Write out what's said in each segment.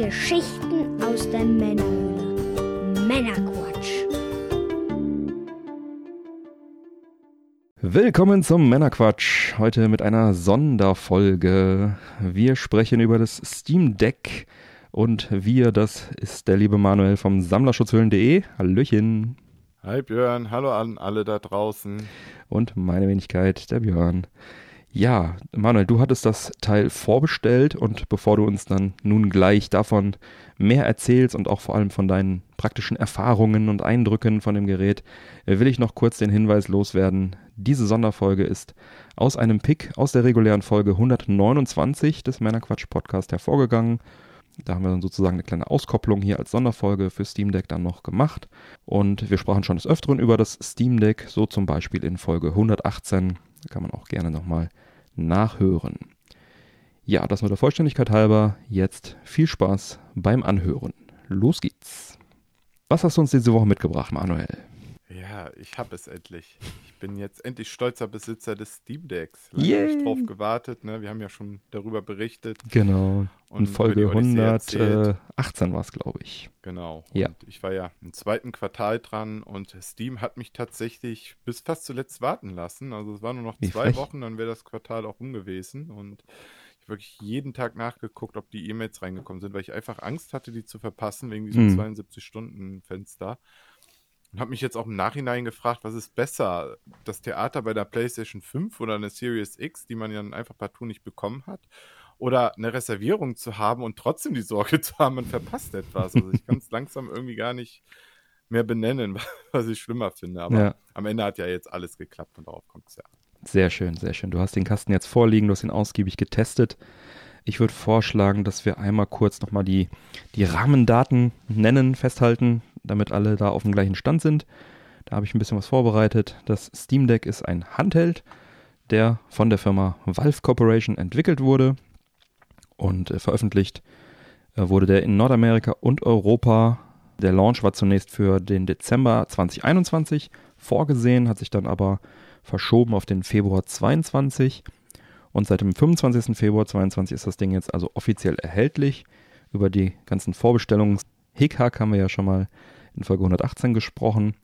Geschichten aus der Männerhöhle. Männerquatsch. Willkommen zum Männerquatsch. Heute mit einer Sonderfolge. Wir sprechen über das Steam Deck und wir, das ist der liebe Manuel vom Sammlerschutzhüllen.de. Hallöchen. Hi Björn, hallo an alle da draußen. Und meine Wenigkeit, der Björn. Ja, Manuel, du hattest das Teil vorbestellt und bevor du uns dann nun gleich davon mehr erzählst und auch vor allem von deinen praktischen Erfahrungen und Eindrücken von dem Gerät, will ich noch kurz den Hinweis loswerden. Diese Sonderfolge ist aus einem Pick aus der regulären Folge 129 des Männerquatsch Podcast hervorgegangen. Da haben wir dann sozusagen eine kleine Auskopplung hier als Sonderfolge für Steam Deck dann noch gemacht. Und wir sprachen schon des Öfteren über das Steam Deck, so zum Beispiel in Folge 118 kann man auch gerne nochmal nachhören. Ja, das nur der Vollständigkeit halber. Jetzt viel Spaß beim Anhören. Los geht's. Was hast du uns diese Woche mitgebracht, Manuel? Ja, ich habe es endlich. Ich bin jetzt endlich stolzer Besitzer des Steam Decks. Lange habe ich drauf gewartet. Ne? Wir haben ja schon darüber berichtet. Genau. Und In Folge 118 war es, glaube ich. Genau. Ja. Und ich war ja im zweiten Quartal dran und Steam hat mich tatsächlich bis fast zuletzt warten lassen. Also es waren nur noch Wie zwei frech. Wochen, dann wäre das Quartal auch rum gewesen. Und ich habe wirklich jeden Tag nachgeguckt, ob die E-Mails reingekommen sind, weil ich einfach Angst hatte, die zu verpassen wegen diesem mhm. 72-Stunden-Fenster. Und habe mich jetzt auch im Nachhinein gefragt, was ist besser, das Theater bei der PlayStation 5 oder eine Series X, die man ja einfach partout nicht bekommen hat, oder eine Reservierung zu haben und trotzdem die Sorge zu haben, man verpasst etwas. Also ich kann es langsam irgendwie gar nicht mehr benennen, was ich schlimmer finde. Aber ja. am Ende hat ja jetzt alles geklappt und darauf kommt es ja. Sehr schön, sehr schön. Du hast den Kasten jetzt vorliegen, du hast ihn ausgiebig getestet. Ich würde vorschlagen, dass wir einmal kurz nochmal die, die Rahmendaten nennen, festhalten, damit alle da auf dem gleichen Stand sind. Da habe ich ein bisschen was vorbereitet. Das Steam Deck ist ein Handheld, der von der Firma Valve Corporation entwickelt wurde und äh, veröffentlicht äh, wurde der in Nordamerika und Europa. Der Launch war zunächst für den Dezember 2021 vorgesehen, hat sich dann aber verschoben auf den Februar 22 und seit dem 25. Februar 22 ist das Ding jetzt also offiziell erhältlich. Über die ganzen Vorbestellungen Hickhack haben wir ja schon mal in Folge 118 gesprochen.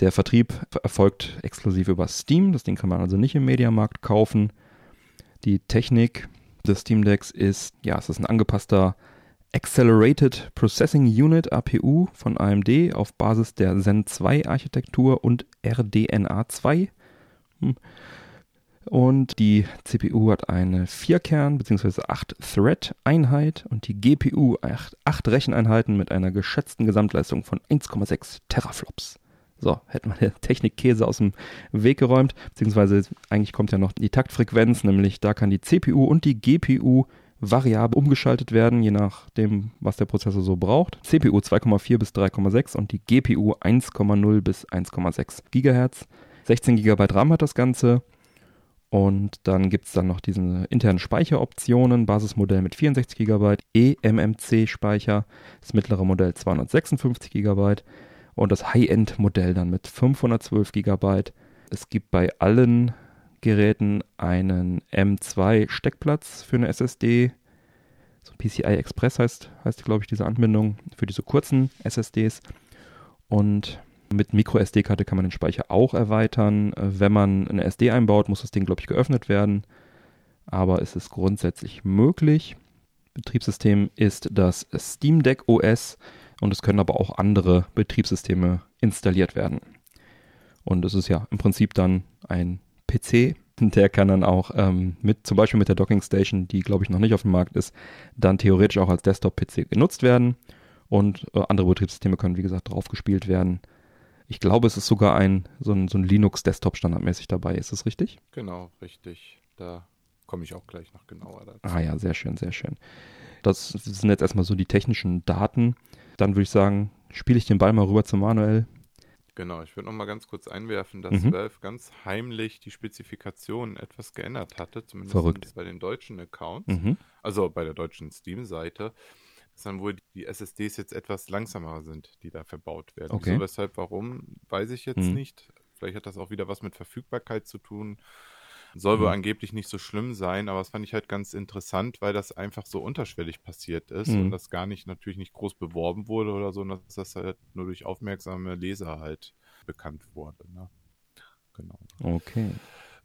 Der Vertrieb erfolgt exklusiv über Steam. Das Ding kann man also nicht im Mediamarkt kaufen. Die Technik des Steam Decks ist, ja, es ist ein angepasster Accelerated Processing Unit APU von AMD auf Basis der Zen 2 Architektur und RDNA 2. Hm. Und die CPU hat eine 4-Kern- bzw. 8-Thread-Einheit und die GPU 8 Recheneinheiten mit einer geschätzten Gesamtleistung von 1,6 Teraflops. So, hätten wir der Technikkäse aus dem Weg geräumt, beziehungsweise eigentlich kommt ja noch die Taktfrequenz, nämlich da kann die CPU und die GPU variabel umgeschaltet werden, je nachdem, was der Prozessor so braucht. CPU 2,4 bis 3,6 und die GPU 1,0 bis 1,6 GHz. 16 GB RAM hat das Ganze. Und dann gibt es dann noch diese internen Speicheroptionen, Basismodell mit 64 GB, eMMC-Speicher, das mittlere Modell 256 GB und das High-End-Modell dann mit 512 GB. Es gibt bei allen Geräten einen M2-Steckplatz für eine SSD. So PCI Express heißt, heißt glaube ich, diese Anbindung für diese kurzen SSDs. Und mit MicroSD-Karte kann man den Speicher auch erweitern. Äh, wenn man eine SD einbaut, muss das Ding, glaube ich, geöffnet werden. Aber es ist grundsätzlich möglich. Betriebssystem ist das Steam Deck OS und es können aber auch andere Betriebssysteme installiert werden. Und es ist ja im Prinzip dann ein PC, der kann dann auch ähm, mit, zum Beispiel mit der Docking Station, die glaube ich noch nicht auf dem Markt ist, dann theoretisch auch als Desktop-PC genutzt werden. Und äh, andere Betriebssysteme können, wie gesagt, drauf gespielt werden. Ich glaube, es ist sogar ein so ein, so ein Linux-Desktop standardmäßig dabei. Ist das richtig? Genau, richtig. Da komme ich auch gleich noch genauer dazu. Ah ja, sehr schön, sehr schön. Das sind jetzt erstmal so die technischen Daten. Dann würde ich sagen, spiele ich den Ball mal rüber zu Manuel. Genau, ich würde noch mal ganz kurz einwerfen, dass mhm. Valve ganz heimlich die Spezifikationen etwas geändert hatte, zumindest Verrückt. bei den deutschen Accounts, mhm. also bei der deutschen Steam-Seite dass dann wohl die SSDs jetzt etwas langsamer sind, die da verbaut werden. Okay. Wieso, weshalb, warum, weiß ich jetzt mhm. nicht. Vielleicht hat das auch wieder was mit Verfügbarkeit zu tun. Soll wohl angeblich nicht so schlimm sein, aber das fand ich halt ganz interessant, weil das einfach so unterschwellig passiert ist Mhm. und das gar nicht, natürlich nicht groß beworben wurde oder so, und dass das halt nur durch aufmerksame Leser halt bekannt wurde. Ne? Genau. Okay.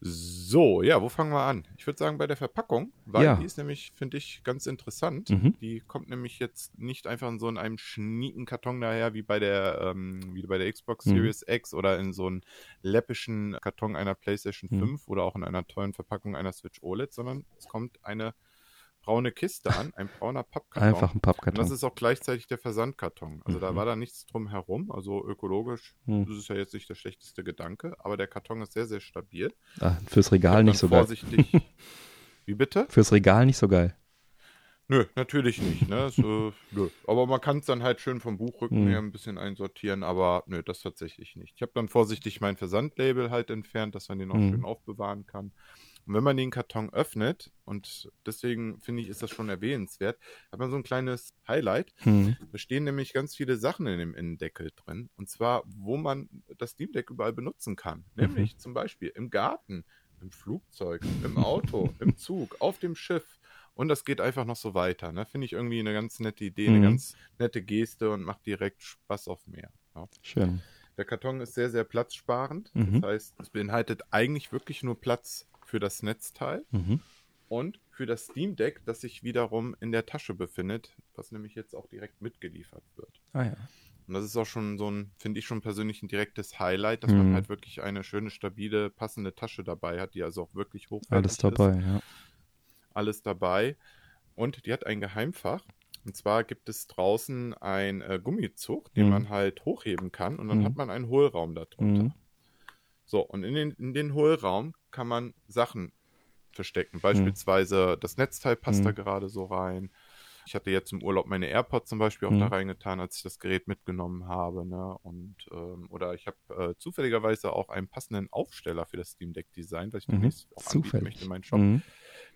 So, ja, wo fangen wir an? Ich würde sagen bei der Verpackung, weil Ja. die ist nämlich, finde ich, ganz interessant. Mhm. Die kommt nämlich jetzt nicht einfach in so in einem schnieken Karton daher, wie bei der, ähm, wie bei der Xbox Mhm. Series X oder in so einem läppischen Karton einer PlayStation Mhm. 5 oder auch in einer tollen Verpackung einer Switch OLED, sondern es kommt eine braune Kiste an, ein brauner Pappkarton. Einfach ein Und das Pappkarton. ist auch gleichzeitig der Versandkarton. Also da Mhm. war da nichts drum herum. Also ökologisch Mhm. das ist ja jetzt nicht der schlechteste Gedanke, aber der Karton ist sehr, sehr stabil. Ah, fürs Regal nicht so geil. vorsichtig. Wie bitte? Fürs Regal nicht so geil. Nö, natürlich nicht. Ne? So, nö. Aber man kann es dann halt schön vom Buchrücken Mhm. her ein bisschen einsortieren, aber nö, das tatsächlich nicht. Ich habe dann vorsichtig mein Versandlabel halt entfernt, dass man den auch Mhm. schön aufbewahren kann. Und wenn man den Karton öffnet, und deswegen finde ich, ist das schon erwähnenswert, hat man so ein kleines Highlight. Mhm. Da stehen nämlich ganz viele Sachen in dem Innendeckel drin. Und zwar, wo man das Steam Deck überall benutzen kann. Nämlich zum Beispiel im Garten, im Flugzeug, im Auto, im Zug, auf dem Schiff. Und das geht einfach noch so weiter. Ne? Finde ich irgendwie eine ganz nette Idee, eine Mhm. ganz nette Geste und macht direkt Spaß auf mehr. Ja. Schön. Der Karton ist sehr, sehr platzsparend. Mhm. Das heißt, es beinhaltet eigentlich wirklich nur Platz für das Netzteil Mhm. und für das Steam Deck, das sich wiederum in der Tasche befindet, was nämlich jetzt auch direkt mitgeliefert wird. Ah ja. Und das ist auch schon so ein, finde ich schon persönlich ein direktes Highlight, dass Mhm. man halt wirklich eine schöne, stabile, passende Tasche dabei hat, die also auch wirklich hochwertig Alles ist. dabei, ja. Alles dabei. Und die hat ein Geheimfach. Und zwar gibt es draußen ein äh, Gummizug, den Mhm. man halt hochheben kann und dann Mhm. hat man einen Hohlraum darunter. Mhm. So, und in den, in den Hohlraum kann man Sachen Mhm. verstecken. Beispielsweise das Netzteil passt da Mhm. gerade so rein. Ich hatte jetzt im Urlaub meine AirPods zum Beispiel auch Mhm. da reingetan, als ich das Gerät mitgenommen habe. Ne? Und, ähm, oder ich habe äh, zufälligerweise auch einen passenden Aufsteller für das Steam Deck designt, was ich Mhm. demnächst auch anbieten möchte in meinen Shop, Mhm.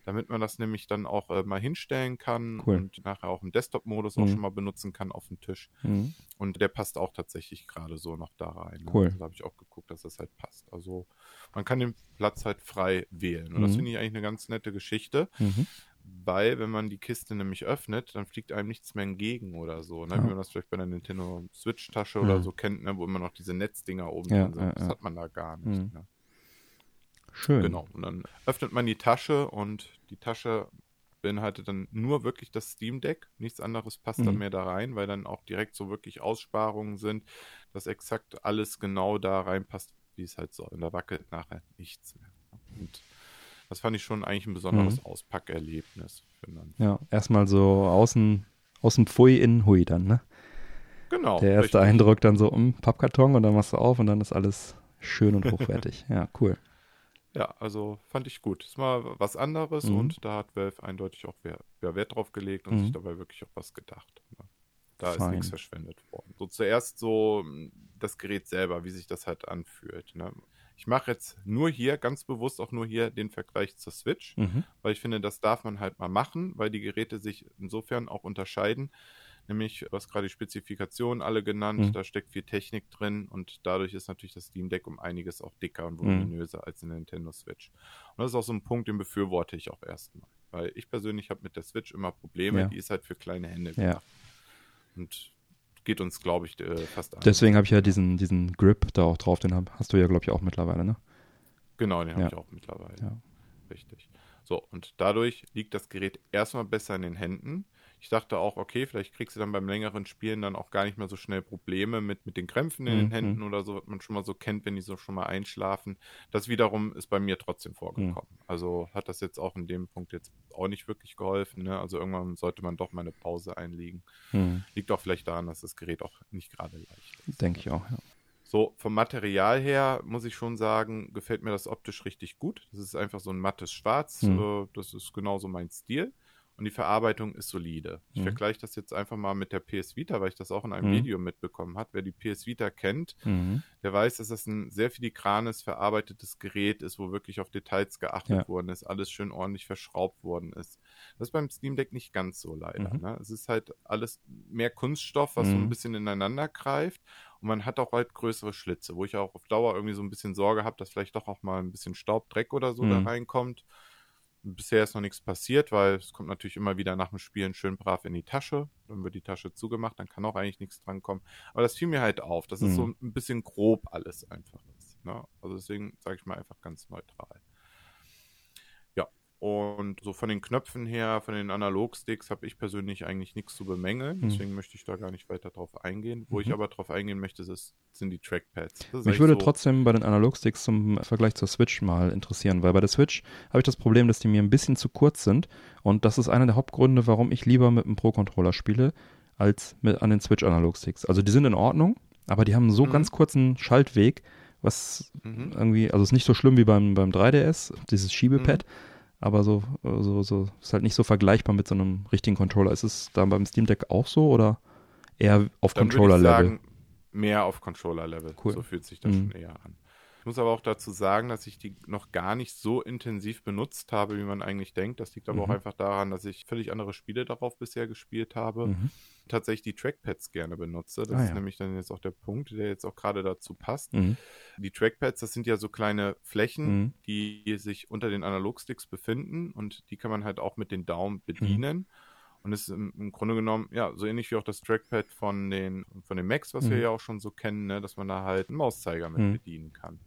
Damit man das nämlich dann auch äh, mal hinstellen kann Cool. und nachher auch im Desktop-Modus auch Mhm. schon mal benutzen kann auf dem Tisch. Mhm. Und der passt auch tatsächlich gerade so noch da rein. Ne? Cool. Also da habe ich auch geguckt, dass das halt passt. Also man kann den Platz halt frei wählen. Und das Mhm. finde ich eigentlich eine ganz nette Geschichte, Mhm. weil wenn man die Kiste nämlich öffnet, dann fliegt einem nichts mehr entgegen oder so. Ne? Ja. Wie man das vielleicht bei der Nintendo Switch-Tasche Ja. oder so kennt, ne? wo immer noch diese Netzdinger oben Ja, drin sind. Das hat man da gar nicht. Mhm. Ne? Schön. Genau. Und dann öffnet man die Tasche und die Tasche beinhaltet dann nur wirklich das Steam Deck. Nichts anderes passt dann Mhm. mehr da rein, weil dann auch direkt so wirklich Aussparungen sind, dass exakt alles genau da reinpasst, wie es halt soll. Und da wackelt nachher nichts mehr. Und das fand ich schon eigentlich ein besonderes Mhm. Auspackerlebnis. Dann. Ja, erstmal so außen, außen Pfui, innen Hui dann, ne? Genau. Der erste richtig. Eindruck dann so, um Pappkarton und dann machst du auf und dann ist alles schön und hochwertig. ja, cool. Ja, also fand ich gut. Ist mal was anderes Mhm. und da hat Valve eindeutig auch Wert, Wert drauf gelegt und Mhm. sich dabei wirklich auch was gedacht. Ne? Da ist Fein. nichts verschwendet worden. So zuerst so mh, das Gerät selber, wie sich das halt anfühlt. Ne? Ich mache jetzt nur hier, ganz bewusst auch nur hier den Vergleich zur Switch, Mhm. weil ich finde, das darf man halt mal machen, weil die Geräte sich insofern auch unterscheiden. Nämlich, du hast gerade die Spezifikationen alle genannt, Mhm. da steckt viel Technik drin und dadurch ist natürlich das Steam Deck um einiges auch dicker und Mhm. voluminöser als in der Nintendo Switch. Und das ist auch so ein Punkt, den befürworte ich auch erstmal. Weil ich persönlich habe mit der Switch immer Probleme, Ja. die ist halt für kleine Hände Ja. gemacht. Und geht uns, glaube ich, äh, fast an. Deswegen habe ich ja diesen, diesen Grip da auch drauf, den hast du ja, glaube ich, auch mittlerweile, ne? Genau, den habe Ja. ich auch mittlerweile. Ja. Richtig. So, und dadurch liegt das Gerät erstmal besser in den Händen. Ich dachte auch, okay, vielleicht kriegst du dann beim längeren Spielen dann auch gar nicht mehr so schnell Probleme mit, mit den Krämpfen in den Mhm. Händen oder so, was man schon mal so kennt, wenn die so schon mal einschlafen. Das wiederum ist bei mir trotzdem vorgekommen. Mhm. Also hat das jetzt auch in dem Punkt jetzt auch nicht wirklich geholfen. Ne? Also irgendwann sollte man doch mal eine Pause einlegen. Mhm. Liegt auch vielleicht daran, dass das Gerät auch nicht gerade leicht ist. Denke ich auch, ja. So, vom Material her muss ich schon sagen, gefällt mir das optisch richtig gut. Das ist einfach so ein mattes Schwarz. Mhm. Äh, das ist genauso mein Stil. Und die Verarbeitung ist solide. Ich Mhm. vergleiche das jetzt einfach mal mit der PS Vita, weil ich das auch in einem Mhm. Video mitbekommen habe. Wer die PS Vita kennt, Mhm. der weiß, dass das ein sehr filigranes, verarbeitetes Gerät ist, wo wirklich auf Details geachtet Ja. worden ist, alles schön ordentlich verschraubt worden ist. Das ist beim Steam Deck nicht ganz so leider. Mhm. Ne? Es ist halt alles mehr Kunststoff, was mhm. so ein mhm. bisschen ineinander greift. Und man hat auch halt größere Schlitze, wo ich auch auf Dauer irgendwie so ein bisschen Sorge habe, dass vielleicht doch auch mal ein bisschen Staub, Dreck oder so mhm. da reinkommt. Bisher ist noch nichts passiert, weil es kommt natürlich immer wieder nach dem Spielen schön brav in die Tasche. Dann wird die Tasche zugemacht, dann kann auch eigentlich nichts drankommen. Aber das fiel mir halt auf, dass es so mhm. ein bisschen grob alles einfach ist. Ne? Also deswegen sage ich mal einfach ganz neutral. Und so von den Knöpfen her, von den Analogsticks, habe ich persönlich eigentlich nichts zu bemängeln. Mhm. Deswegen möchte ich da gar nicht weiter drauf eingehen. Wo mhm. ich aber drauf eingehen möchte, ist, sind die Trackpads. Mich würde so trotzdem bei den Analogsticks zum Vergleich zur Switch mal interessieren, weil bei der Switch habe ich das Problem, dass die mir ein bisschen zu kurz sind. Und das ist einer der Hauptgründe, warum ich lieber mit einem Pro-Controller spiele, als mit an den Switch-Analogsticks. Also die sind in Ordnung, aber die haben so mhm. ganz kurzen Schaltweg, was mhm. irgendwie, also ist nicht so schlimm wie beim, beim 3DS, dieses Schiebepad, mhm aber so, so, so, ist halt nicht so vergleichbar mit so einem richtigen Controller. Ist es da beim Steam Deck auch so oder eher auf Controller-Level? Mehr auf Controller-Level. Cool. So fühlt sich das mhm. schon eher an. Ich muss aber auch dazu sagen, dass ich die noch gar nicht so intensiv benutzt habe, wie man eigentlich denkt. Das liegt aber mhm. auch einfach daran, dass ich völlig andere Spiele darauf bisher gespielt habe. Mhm. Tatsächlich die Trackpads gerne benutze. Das ah, ist ja. nämlich dann jetzt auch der Punkt, der jetzt auch gerade dazu passt. Mhm. Die Trackpads, das sind ja so kleine Flächen, mhm. die sich unter den Analogsticks befinden und die kann man halt auch mit den Daumen mhm. bedienen. Und ist im, im, Grunde genommen, ja, so ähnlich wie auch das Trackpad von den, von den Macs, was mhm. wir ja auch schon so kennen, ne, dass man da halt einen Mauszeiger mit mhm. bedienen kann.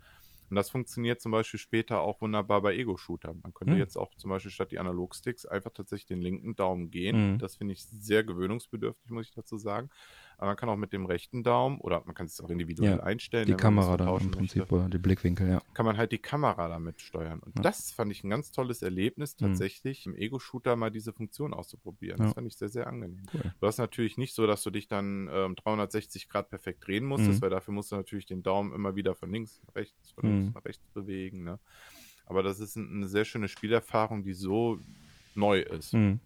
Und das funktioniert zum Beispiel später auch wunderbar bei Ego-Shootern. Man könnte mhm. jetzt auch zum Beispiel statt die Analogsticks einfach tatsächlich den linken Daumen gehen. Mhm. Das finde ich sehr gewöhnungsbedürftig, muss ich dazu sagen. Aber man kann auch mit dem rechten Daumen oder man kann es auch individuell ja, einstellen. Die Kamera dann im Prinzip möchte, oder die Blickwinkel, ja. Kann man halt die Kamera damit steuern. Und ja. das fand ich ein ganz tolles Erlebnis, mhm. tatsächlich mhm. im Ego-Shooter mal diese Funktion auszuprobieren. Ja. Das fand ich sehr, sehr angenehm. Cool. Du hast natürlich nicht so, dass du dich dann ähm, 360 Grad perfekt drehen musstest, mhm. weil dafür musst du natürlich den Daumen immer wieder von links nach rechts, von links mhm. nach rechts bewegen. Ne? Aber das ist eine sehr schöne Spielerfahrung, die so neu ist. Mhm.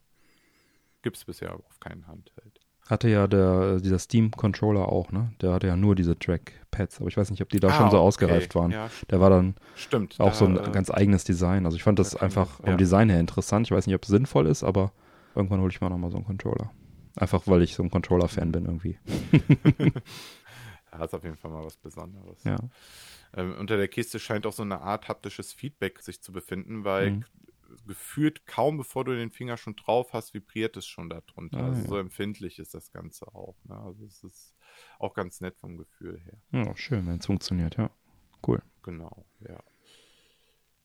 Gibt es bisher auf keinen Handheld. Hatte ja der, dieser Steam-Controller auch, ne? Der hatte ja nur diese Trackpads, aber ich weiß nicht, ob die da ah, schon so ausgereift okay. waren. Ja, der war dann stimmt, auch da, so ein äh, ganz eigenes Design. Also ich fand das einfach vom ja. Design her interessant. Ich weiß nicht, ob es sinnvoll ist, aber irgendwann hole ich mir nochmal so einen Controller. Einfach weil ich so ein Controller-Fan bin irgendwie. da hat auf jeden Fall mal was Besonderes. Ja. Ähm, unter der Kiste scheint auch so eine Art haptisches Feedback sich zu befinden, weil mhm gefühlt kaum bevor du den Finger schon drauf hast, vibriert es schon darunter. Ah, also ja. so empfindlich ist das Ganze auch. Ne? Also es ist auch ganz nett vom Gefühl her. Ja, schön, wenn es funktioniert, ja. Cool. Genau, ja.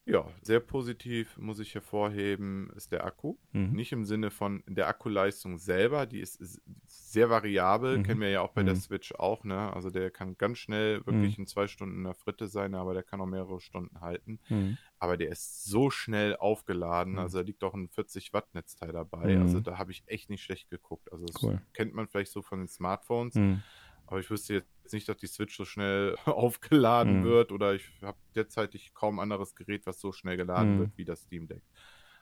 Ja, sehr positiv muss ich hervorheben, ist der Akku. Mhm. Nicht im Sinne von der Akkuleistung selber, die ist, sehr variabel, mhm. kennen wir ja auch bei mhm. der Switch auch, ne? Also der kann ganz schnell wirklich mhm. in zwei Stunden in der Fritte sein, aber der kann auch mehrere Stunden halten. Mhm. Aber der ist so schnell aufgeladen, mhm. also da liegt auch ein 40 Watt Netzteil dabei. Also da habe ich echt nicht schlecht geguckt. Also das cool. kennt man vielleicht so von den Smartphones. Aber ich wüsste jetzt nicht, dass die Switch so schnell aufgeladen mhm. wird oder ich habe derzeitig kaum anderes Gerät, was so schnell geladen mhm. wird wie das Steam Deck.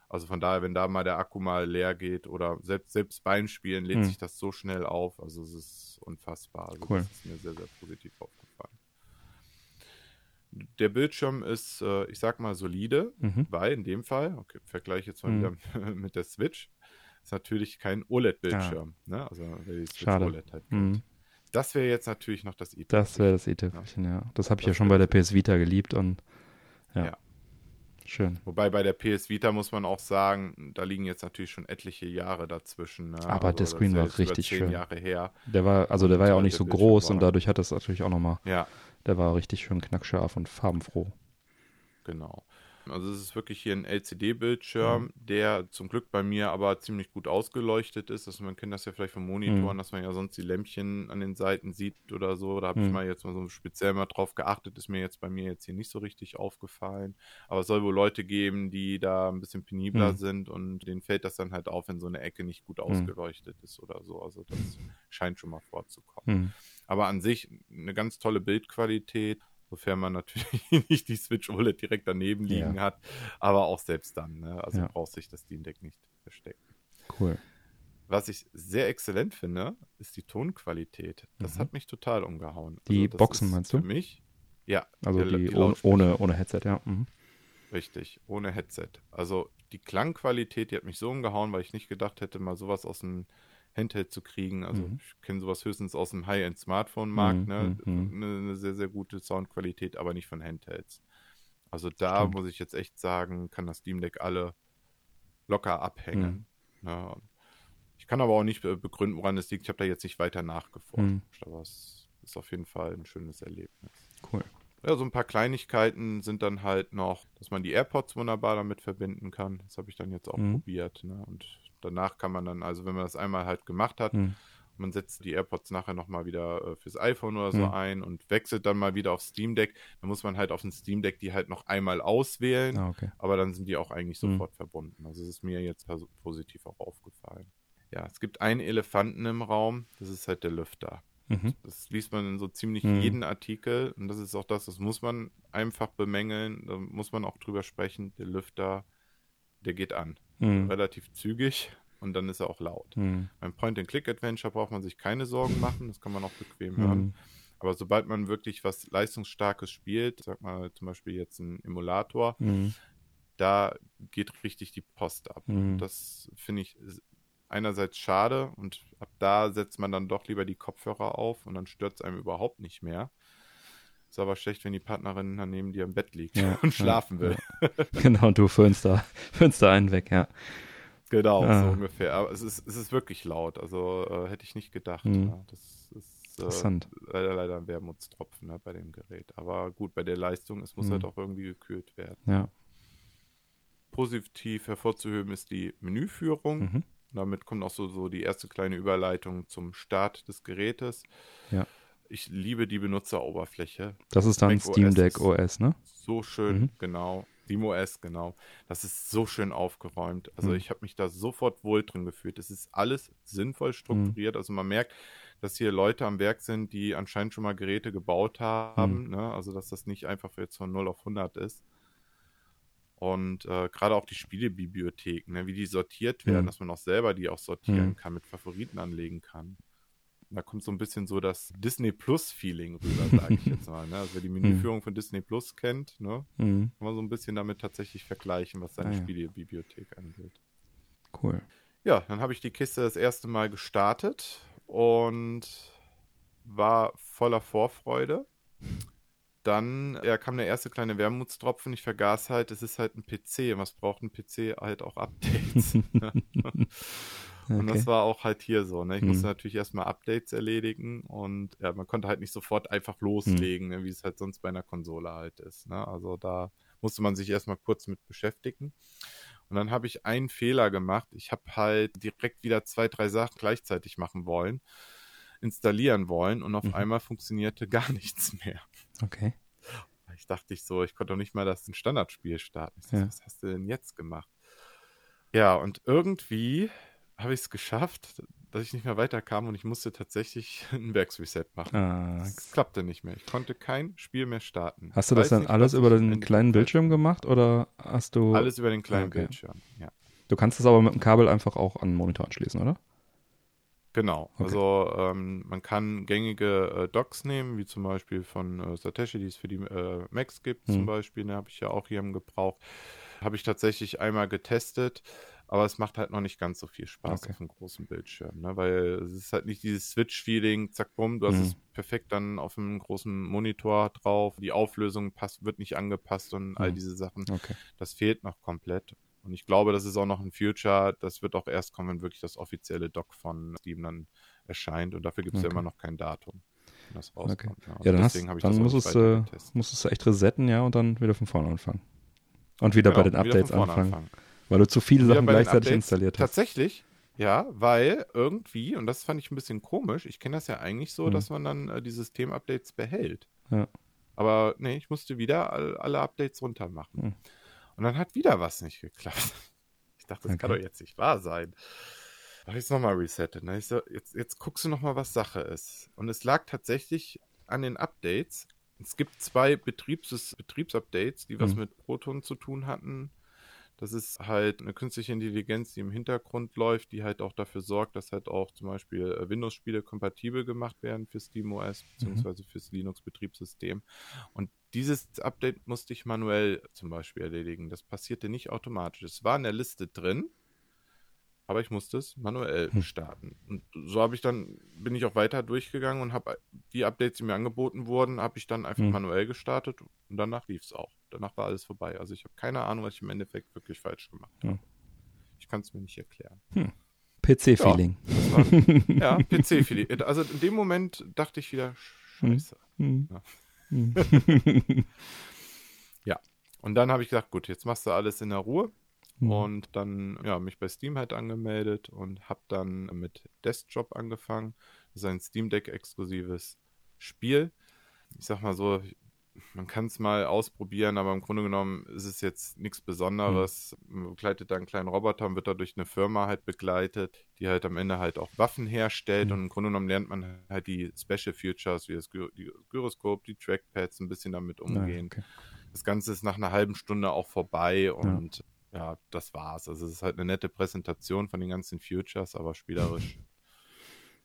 Also von daher, wenn da mal der Akku mal leer geht oder selbst, selbst beim Spielen lädt mhm. sich das so schnell auf. Also es ist unfassbar. Also cool. Das ist mir sehr, sehr positiv aufgefallen. Der Bildschirm ist, äh, ich sag mal, solide, mhm. weil in dem Fall, okay, Vergleich jetzt mal mhm. wieder mit der Switch, ist natürlich kein OLED-Bildschirm. Ja. Ne? Also wer die Switch Schade. OLED halt. Mhm. Das wäre jetzt natürlich noch das i Das wäre das i-Tüpfelchen, ja. ja. Das habe ich ja schon bei der PS Vita geliebt und ja. ja. Schön. Wobei bei der PS Vita muss man auch sagen, da liegen jetzt natürlich schon etliche Jahre dazwischen. Ne? Aber also, der Screen war richtig schön. Jahre her. Der war, also der war ja auch nicht so groß und dadurch hat das natürlich auch nochmal. Ja. Der war richtig schön knackscharf und farbenfroh. Genau. Also es ist wirklich hier ein LCD-Bildschirm, mhm. der zum Glück bei mir aber ziemlich gut ausgeleuchtet ist. Also man kennt das ja vielleicht vom Monitoren, mhm. dass man ja sonst die Lämpchen an den Seiten sieht oder so. Da habe mhm. ich mal jetzt mal so speziell mal drauf geachtet, ist mir jetzt bei mir jetzt hier nicht so richtig aufgefallen. Aber es soll wohl Leute geben, die da ein bisschen penibler mhm. sind und denen fällt das dann halt auf, wenn so eine Ecke nicht gut mhm. ausgeleuchtet ist oder so. Also das scheint schon mal vorzukommen. Mhm. Aber an sich eine ganz tolle Bildqualität sofern man natürlich nicht die Switch OLED direkt daneben liegen ja. hat, aber auch selbst dann. Ne? Also ja. braucht sich das Steam Deck nicht verstecken. Cool. Was ich sehr exzellent finde, ist die Tonqualität. Das mhm. hat mich total umgehauen. Die also Boxen meinst du? Für mich, ja. Also die, die ohne, ohne Headset, ja. Mhm. Richtig, ohne Headset. Also die Klangqualität, die hat mich so umgehauen, weil ich nicht gedacht hätte, mal sowas aus dem Handheld zu kriegen. Also mhm. ich kenne sowas höchstens aus dem High-End-Smartphone-Markt, mhm. ne? Mhm. Eine, eine, sehr, sehr gute Soundqualität, aber nicht von Handhelds. Also da Stimmt. muss ich jetzt echt sagen, kann das Steam Deck alle locker abhängen. Mhm. Ja. Ich kann aber auch nicht begründen, woran es liegt. Ich habe da jetzt nicht weiter nachgeforscht. Mhm. Aber es ist auf jeden Fall ein schönes Erlebnis. Cool. Ja, so ein paar Kleinigkeiten sind dann halt noch, dass man die AirPods wunderbar damit verbinden kann. Das habe ich dann jetzt auch mhm. probiert. Ne? Und danach kann man dann, also wenn man das einmal halt gemacht hat, mhm. man setzt die AirPods nachher nochmal wieder äh, fürs iPhone oder so mhm. ein und wechselt dann mal wieder auf Steam Deck. Dann muss man halt auf dem Steam Deck die halt noch einmal auswählen, ah, okay. aber dann sind die auch eigentlich mhm. sofort verbunden. Also es ist mir jetzt positiv auch aufgefallen. Ja, es gibt einen Elefanten im Raum, das ist halt der Lüfter. Mhm. Das liest man in so ziemlich mhm. jeden Artikel und das ist auch das, das muss man einfach bemängeln, da muss man auch drüber sprechen. Der Lüfter, der geht an. Mhm. Relativ zügig und dann ist er auch laut. Mhm. Beim Point-and-Click-Adventure braucht man sich keine Sorgen machen, das kann man auch bequem hören. Mhm. Aber sobald man wirklich was Leistungsstarkes spielt, sag mal zum Beispiel jetzt ein Emulator, mhm. da geht richtig die Post ab. Das finde ich einerseits schade und ab da setzt man dann doch lieber die Kopfhörer auf und dann stört es einem überhaupt nicht mehr. Ist aber schlecht, wenn die Partnerin daneben dir im Bett liegt ja, und schlafen will. Genau, und du föhnst da, föhnst da einen weg, ja. Genau, ah. so ungefähr. Aber es ist, es ist wirklich laut, also äh, hätte ich nicht gedacht. Mhm. Ja. Das ist äh, Interessant. leider, leider ein Wermutstropfen ne, bei dem Gerät. Aber gut, bei der Leistung, es muss mhm. halt auch irgendwie gekühlt werden. Ja. Positiv hervorzuheben ist die Menüführung. Mhm. Damit kommt auch so, so die erste kleine Überleitung zum Start des Gerätes. Ja. Ich liebe die Benutzeroberfläche. Das ist dann Mac Steam Deck OS, OS, ne? So schön, mhm. genau. SteamOS, genau. Das ist so schön aufgeräumt. Also mhm. ich habe mich da sofort wohl drin gefühlt. Es ist alles sinnvoll strukturiert. Mhm. Also man merkt, dass hier Leute am Werk sind, die anscheinend schon mal Geräte gebaut haben. Mhm. Ne? Also dass das nicht einfach jetzt von 0 auf 100 ist. Und äh, gerade auch die Spielebibliotheken, ne, wie die sortiert werden, mhm. dass man auch selber die auch sortieren mhm. kann, mit Favoriten anlegen kann. Da kommt so ein bisschen so das Disney Plus-Feeling rüber, sage ich jetzt mal. Ne? Also wer die mhm. Menüführung mhm. von Disney Plus kennt, ne, mhm. kann man so ein bisschen damit tatsächlich vergleichen, was seine ah, ja. Spielebibliothek angeht. Cool. Ja, dann habe ich die Kiste das erste Mal gestartet und war voller Vorfreude. Dann ja, kam der erste kleine Wermutstropfen. Ich vergaß halt, es ist halt ein PC. Was braucht ein PC? Halt auch Updates. Und okay. das war auch halt hier so. Ne? Ich hm. musste natürlich erstmal Updates erledigen und ja, man konnte halt nicht sofort einfach loslegen, hm. ne? wie es halt sonst bei einer Konsole halt ist. Ne? Also da musste man sich erstmal kurz mit beschäftigen. Und dann habe ich einen Fehler gemacht. Ich habe halt direkt wieder zwei, drei Sachen gleichzeitig machen wollen installieren wollen und auf mhm. einmal funktionierte gar nichts mehr. Okay. Ich dachte ich so, ich konnte doch nicht mal das Standardspiel starten. So, ja. Was hast du denn jetzt gemacht? Ja, und irgendwie habe ich es geschafft, dass ich nicht mehr weiterkam und ich musste tatsächlich ein Werksreset machen. Ah, es klappte nicht mehr. Ich konnte kein Spiel mehr starten. Hast du das dann nicht, alles über den kleinen Bildschirm gemacht oder hast du. Alles über den kleinen okay. Bildschirm, ja. Du kannst es aber mit dem Kabel einfach auch an den Monitor anschließen, oder? Genau, okay. also ähm, man kann gängige äh, Docs nehmen, wie zum Beispiel von äh, Satoshi, die es für die äh, Macs gibt, hm. zum Beispiel, ne, habe ich ja auch hier im Gebrauch. Habe ich tatsächlich einmal getestet, aber es macht halt noch nicht ganz so viel Spaß okay. auf einem großen Bildschirm, ne, weil es ist halt nicht dieses Switch-Feeling, zack, bumm, du hast hm. es perfekt dann auf einem großen Monitor drauf, die Auflösung passt, wird nicht angepasst und all diese Sachen. Okay. Das fehlt noch komplett. Und ich glaube, das ist auch noch ein Future. Das wird auch erst kommen, wenn wirklich das offizielle Doc von Steam dann erscheint. Und dafür gibt es okay. ja immer noch kein Datum. Das rauskommt. Okay. Ja, also ja, dann, hast, dann muss, es, äh, muss es echt resetten, ja, und dann wieder von vorne anfangen. Und wieder genau, bei den Updates anfangen, anfangen, Weil du zu viele Sachen gleichzeitig installiert hast. Tatsächlich, ja, weil irgendwie, und das fand ich ein bisschen komisch, ich kenne das ja eigentlich so, hm. dass man dann äh, die System-Updates behält. Ja. Aber nee, ich musste wieder all, alle Updates runter machen. Hm. Und dann hat wieder was nicht geklappt. Ich dachte, das okay. kann doch jetzt nicht wahr sein. Habe ich es nochmal resettet. Ne? Ich so, jetzt, jetzt guckst du nochmal, was Sache ist. Und es lag tatsächlich an den Updates. Es gibt zwei Betriebs Betriebsupdates, die was hm. mit Proton zu tun hatten. Das ist halt eine künstliche Intelligenz, die im Hintergrund läuft, die halt auch dafür sorgt, dass halt auch zum Beispiel äh, Windows-Spiele kompatibel gemacht werden für SteamOS bzw. Mhm. fürs Linux-Betriebssystem. Und dieses Update musste ich manuell zum Beispiel erledigen. Das passierte nicht automatisch. Es war in der Liste drin, aber ich musste es manuell hm. starten. Und so habe ich dann, bin ich auch weiter durchgegangen und habe die Updates, die mir angeboten wurden, habe ich dann einfach hm. manuell gestartet und danach lief es auch. Danach war alles vorbei. Also ich habe keine Ahnung, was ich im Endeffekt wirklich falsch gemacht habe. Ja. Ich kann es mir nicht erklären. Hm. PC-Feeling. Ja, ja PC-Feeling. Also in dem Moment dachte ich wieder, hm. scheiße. Hm. Ja. Hm. ja. Und dann habe ich gesagt, gut, jetzt machst du alles in der Ruhe Mhm. Und dann, ja, mich bei Steam halt angemeldet und habe dann mit Desktop angefangen. Das ist ein Steam Deck exklusives Spiel. Ich sag mal so, man kann es mal ausprobieren, aber im Grunde genommen ist es jetzt nichts Besonderes. Man begleitet da einen kleinen Roboter und wird da durch eine Firma halt begleitet, die halt am Ende halt auch Waffen herstellt mhm. und im Grunde genommen lernt man halt die Special Features wie das Gy Gyroskop, die Trackpads ein bisschen damit ah, umgehen. Ja, okay. Das Ganze ist nach einer halben Stunde auch vorbei und ja, das war's. Also es ist halt eine nette Präsentation von den ganzen Futures, aber spielerisch.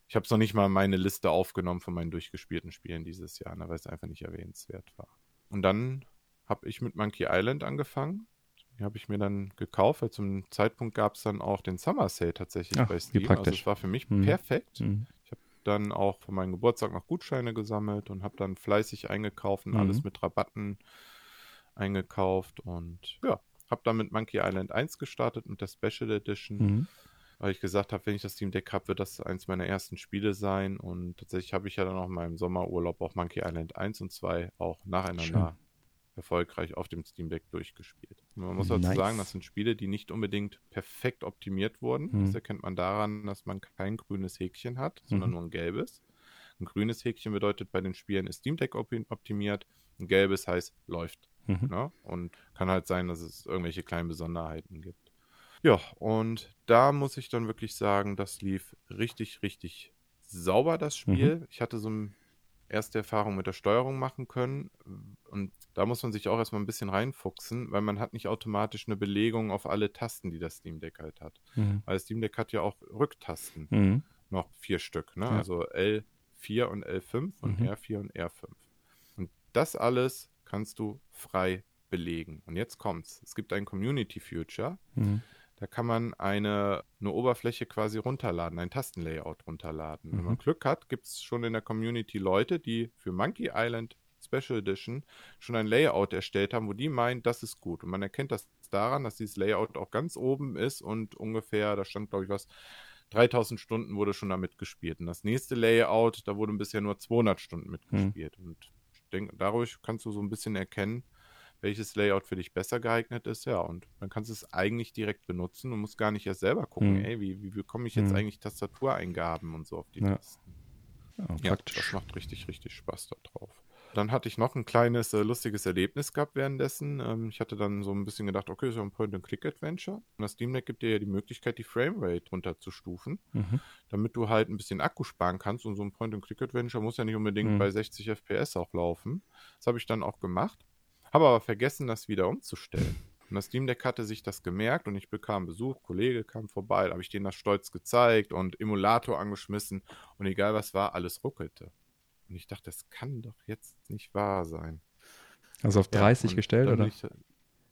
Ich habe es noch nicht mal in meine Liste aufgenommen von meinen durchgespielten Spielen dieses Jahr, ne, weil es einfach nicht erwähnenswert war. Und dann habe ich mit Monkey Island angefangen. Die habe ich mir dann gekauft, weil zum Zeitpunkt gab es dann auch den Summer Sale tatsächlich Ach, bei Steam. Also es war für mich mhm. perfekt. Mhm. Ich habe dann auch für meinen Geburtstag noch Gutscheine gesammelt und habe dann fleißig eingekauft und mhm. alles mit Rabatten eingekauft und ja, habe dann mit Monkey Island 1 gestartet mit der Special Edition. Mhm. Weil ich gesagt habe, wenn ich das Steam Deck habe, wird das eins meiner ersten Spiele sein. Und tatsächlich habe ich ja dann auch in meinem Sommerurlaub auch Monkey Island 1 und 2 auch nacheinander Schön. erfolgreich auf dem Steam Deck durchgespielt. Und man muss dazu nice. sagen, das sind Spiele, die nicht unbedingt perfekt optimiert wurden. Mhm. Das erkennt man daran, dass man kein grünes Häkchen hat, sondern mhm. nur ein gelbes. Ein grünes Häkchen bedeutet bei den Spielen ist Steam Deck optimiert. Ein gelbes heißt läuft. Mhm. Ne? Und kann halt sein, dass es irgendwelche kleinen Besonderheiten gibt. Ja, und da muss ich dann wirklich sagen, das lief richtig, richtig sauber, das Spiel. Mhm. Ich hatte so eine erste Erfahrung mit der Steuerung machen können. Und da muss man sich auch erstmal ein bisschen reinfuchsen, weil man hat nicht automatisch eine Belegung auf alle Tasten, die das Steam Deck halt hat. Mhm. Weil das Steam Deck hat ja auch Rücktasten. Mhm. Noch vier Stück, ne? Ja. Also L4 und L5 und mhm. R4 und R5. Und das alles kannst du frei belegen. Und jetzt kommt's. Es gibt ein Community Future. Mhm. Da kann man eine, eine Oberfläche quasi runterladen, ein Tastenlayout runterladen. Mhm. Wenn man mhm. Glück hat, gibt es schon in der Community Leute, die für Monkey Island Special Edition schon ein Layout erstellt haben, wo die meinen, das ist gut. Und man erkennt das daran, dass dieses Layout auch ganz oben ist und ungefähr, da stand glaube ich was, 3000 Stunden wurde schon damit gespielt. Und das nächste Layout, da wurde bisher nur 200 Stunden mitgespielt. Mhm. Und denke, dadurch kannst du so ein bisschen erkennen, welches Layout für dich besser geeignet ist, ja, und dann kannst du es eigentlich direkt benutzen und musst gar nicht erst selber gucken, mhm. ey, wie, wie bekomme ich jetzt mhm. eigentlich Tastatureingaben und so auf die ja. Tasten. Ja, ja, das macht richtig, richtig Spaß da drauf. Dann hatte ich noch ein kleines, äh, lustiges Erlebnis gehabt währenddessen. Ähm, ich hatte dann so ein bisschen gedacht, okay, so ein Point-and-Click-Adventure. Und das Steam Deck gibt dir ja die Möglichkeit, die Framerate runterzustufen, mhm. damit du halt ein bisschen Akku sparen kannst. Und so ein Point-and-Click-Adventure muss ja nicht unbedingt mhm. bei 60 FPS auch laufen. Das habe ich dann auch gemacht. Habe aber vergessen, das wieder umzustellen. Und das Steam Deck hatte sich das gemerkt und ich bekam Besuch, Kollege kam vorbei, da habe ich denen das stolz gezeigt und Emulator angeschmissen und egal was war, alles ruckelte. Und ich dachte, das kann doch jetzt nicht wahr sein. Also auf 30 ja, gestellt, oder? Ich,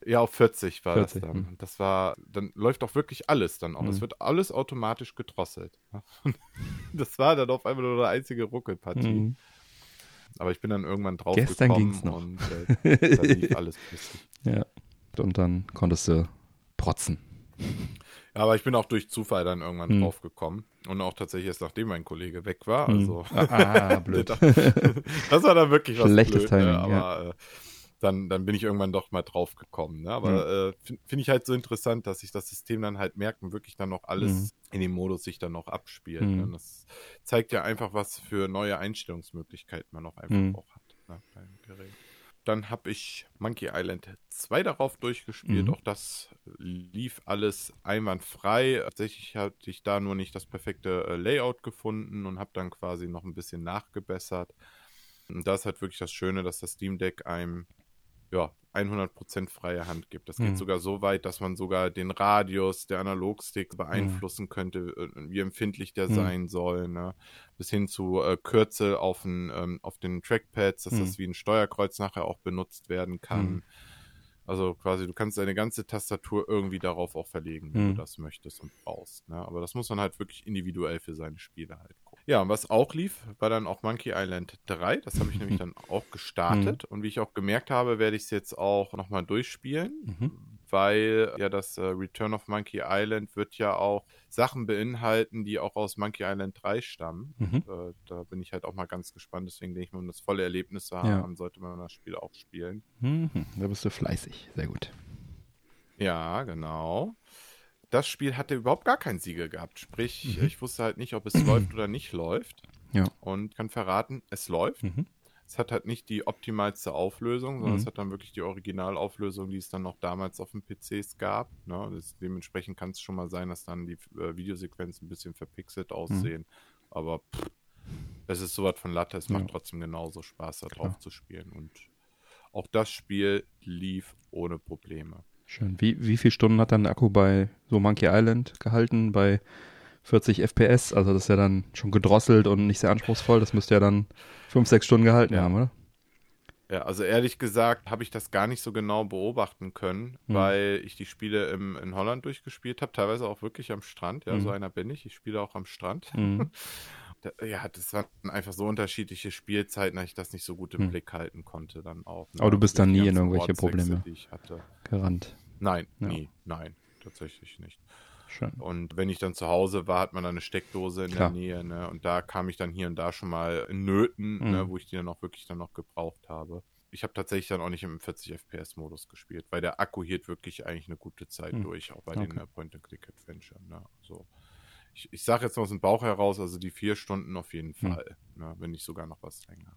ja, auf 40 war 40, das dann. Hm. Das war, dann läuft auch wirklich alles dann auch. Hm. Es wird alles automatisch gedrosselt. das war dann auf einmal nur eine einzige Ruckelpartie. Hm. Aber ich bin dann irgendwann drauf Gestern gekommen ging's noch. und äh, dann lief alles flüssig. Ja, und dann konntest du protzen. Ja, aber ich bin auch durch Zufall dann irgendwann hm. drauf gekommen. Und auch tatsächlich erst nachdem mein Kollege weg war. Hm. Also, ah, ah blöd. das war dann wirklich was Schlechtes blöd, ne? Timing, aber ja. äh, dann, dann bin ich irgendwann doch mal drauf gekommen. Ne? Aber mhm. äh, finde find ich halt so interessant, dass sich das System dann halt merkt und wirklich dann noch alles mhm. in dem Modus sich dann noch abspielt. Ne? Mhm. Das zeigt ja einfach, was für neue Einstellungsmöglichkeiten man auch einfach mhm. auch hat ne, beim Gerät. Dann habe ich Monkey Island 2 darauf durchgespielt. Mhm. Auch das lief alles einwandfrei. Tatsächlich hatte ich da nur nicht das perfekte äh, Layout gefunden und habe dann quasi noch ein bisschen nachgebessert. Und das ist halt wirklich das Schöne, dass das Steam Deck einem ja, 100% freie Hand gibt. Das geht mhm. sogar so weit, dass man sogar den Radius der Analogstick beeinflussen mhm. könnte, äh, wie empfindlich der mhm. sein soll. Ne? Bis hin zu äh, Kürzel auf, den, ähm, auf den Trackpads, dass das mhm. wie ein Steuerkreuz nachher auch benutzt werden kann. Mhm. Also quasi, du kannst deine ganze Tastatur irgendwie darauf auch verlegen, wenn du das möchtest und brauchst. Ne? Aber das muss man halt wirklich individuell für seine Spiele halt. Ja, und was auch lief, war dann auch Monkey Island 3. Das habe ich nämlich dann auch gestartet. Mhm. Und wie ich auch gemerkt habe, werde ich es jetzt auch nochmal durchspielen, mhm. weil ja das äh, Return of Monkey Island wird ja auch Sachen beinhalten, die auch aus Monkey Island 3 stammen. Mhm. Äh, da bin ich halt auch mal ganz gespannt. Deswegen denke ich um das volle Erlebnis zu haben, ja. sollte man das Spiel auch spielen. Mhm. Da bist du fleißig. Sehr gut. Ja, genau das Spiel hatte überhaupt gar keinen Siegel gehabt. Sprich, mhm. ich wusste halt nicht, ob es läuft oder nicht läuft. Ja. Und kann verraten, es läuft. Mhm. Es hat halt nicht die optimalste Auflösung, sondern mhm. es hat dann wirklich die Originalauflösung, die es dann noch damals auf den PCs gab. Ne? Das, dementsprechend kann es schon mal sein, dass dann die äh, Videosequenzen ein bisschen verpixelt mhm. aussehen. Aber pff, es ist sowas von Latte, es ja. macht trotzdem genauso Spaß, da drauf zu spielen. Und auch das Spiel lief ohne Probleme. Schön. Wie, wie viele Stunden hat dann der Akku bei so Monkey Island gehalten? Bei 40 FPS? Also das ist ja dann schon gedrosselt und nicht sehr anspruchsvoll. Das müsste ja dann 5, 6 Stunden gehalten ja. haben, oder? Ja, also ehrlich gesagt habe ich das gar nicht so genau beobachten können, hm. weil ich die Spiele im, in Holland durchgespielt habe, teilweise auch wirklich am Strand. Ja, hm. so einer bin ich. Ich spiele auch am Strand. Hm. ja, das waren einfach so unterschiedliche Spielzeiten, dass ich das nicht so gut im hm. Blick halten konnte dann auch. Ne? Aber du bist dann nie in irgendwelche Probleme gerannt. Nein, ja. nie, nein, tatsächlich nicht. Schön. Und wenn ich dann zu Hause war, hat man dann eine Steckdose in Klar. der Nähe, ne? Und da kam ich dann hier und da schon mal in Nöten, ne? mhm. ne? wo ich die dann auch wirklich dann noch gebraucht habe. Ich habe tatsächlich dann auch nicht im 40 FPS-Modus gespielt, weil der Akku hielt wirklich eigentlich eine gute Zeit mhm. durch, auch bei okay. den uh, Point-and-Click-Adventure. Ne? Also ich, ich sage jetzt mal aus dem Bauch heraus, also die vier Stunden auf jeden hm. Fall, mhm. ne, wenn nicht sogar noch was länger.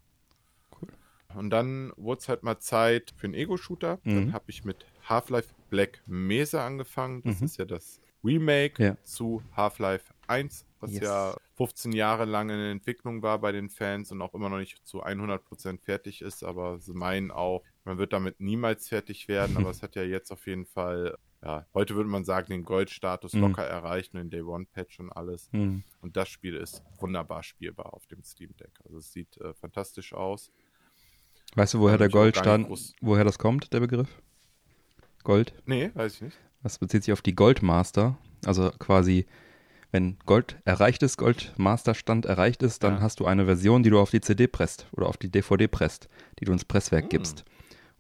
Cool. Und dann wurde es halt mal Zeit für einen Ego-Shooter. Mhm. Dann habe ich mit Half-Life Black Mesa angefangen. Das mhm. ist ja das Remake ja. zu Half-Life 1, was yes. ja 15 Jahre lang in Entwicklung war bei den Fans und auch immer noch nicht zu 100% fertig ist. Aber sie meinen auch, man wird damit niemals fertig werden. aber es hat ja jetzt auf jeden Fall ja, heute würde man sagen, den Goldstatus mhm. locker erreicht und den Day One Patch und alles. Mhm. Und das Spiel ist wunderbar spielbar auf dem Steam Deck. Also es sieht äh, fantastisch aus. Weißt du, woher der Gold stand, woher das kommt, der Begriff? Gold? Nee, weiß ich nicht. Das bezieht sich auf die Goldmaster. Also quasi, wenn Gold erreicht ist, Goldmaster-Stand erreicht ist, dann ja. hast du eine Version, die du auf die CD presst oder auf die DVD presst, die du ins Presswerk hm. gibst.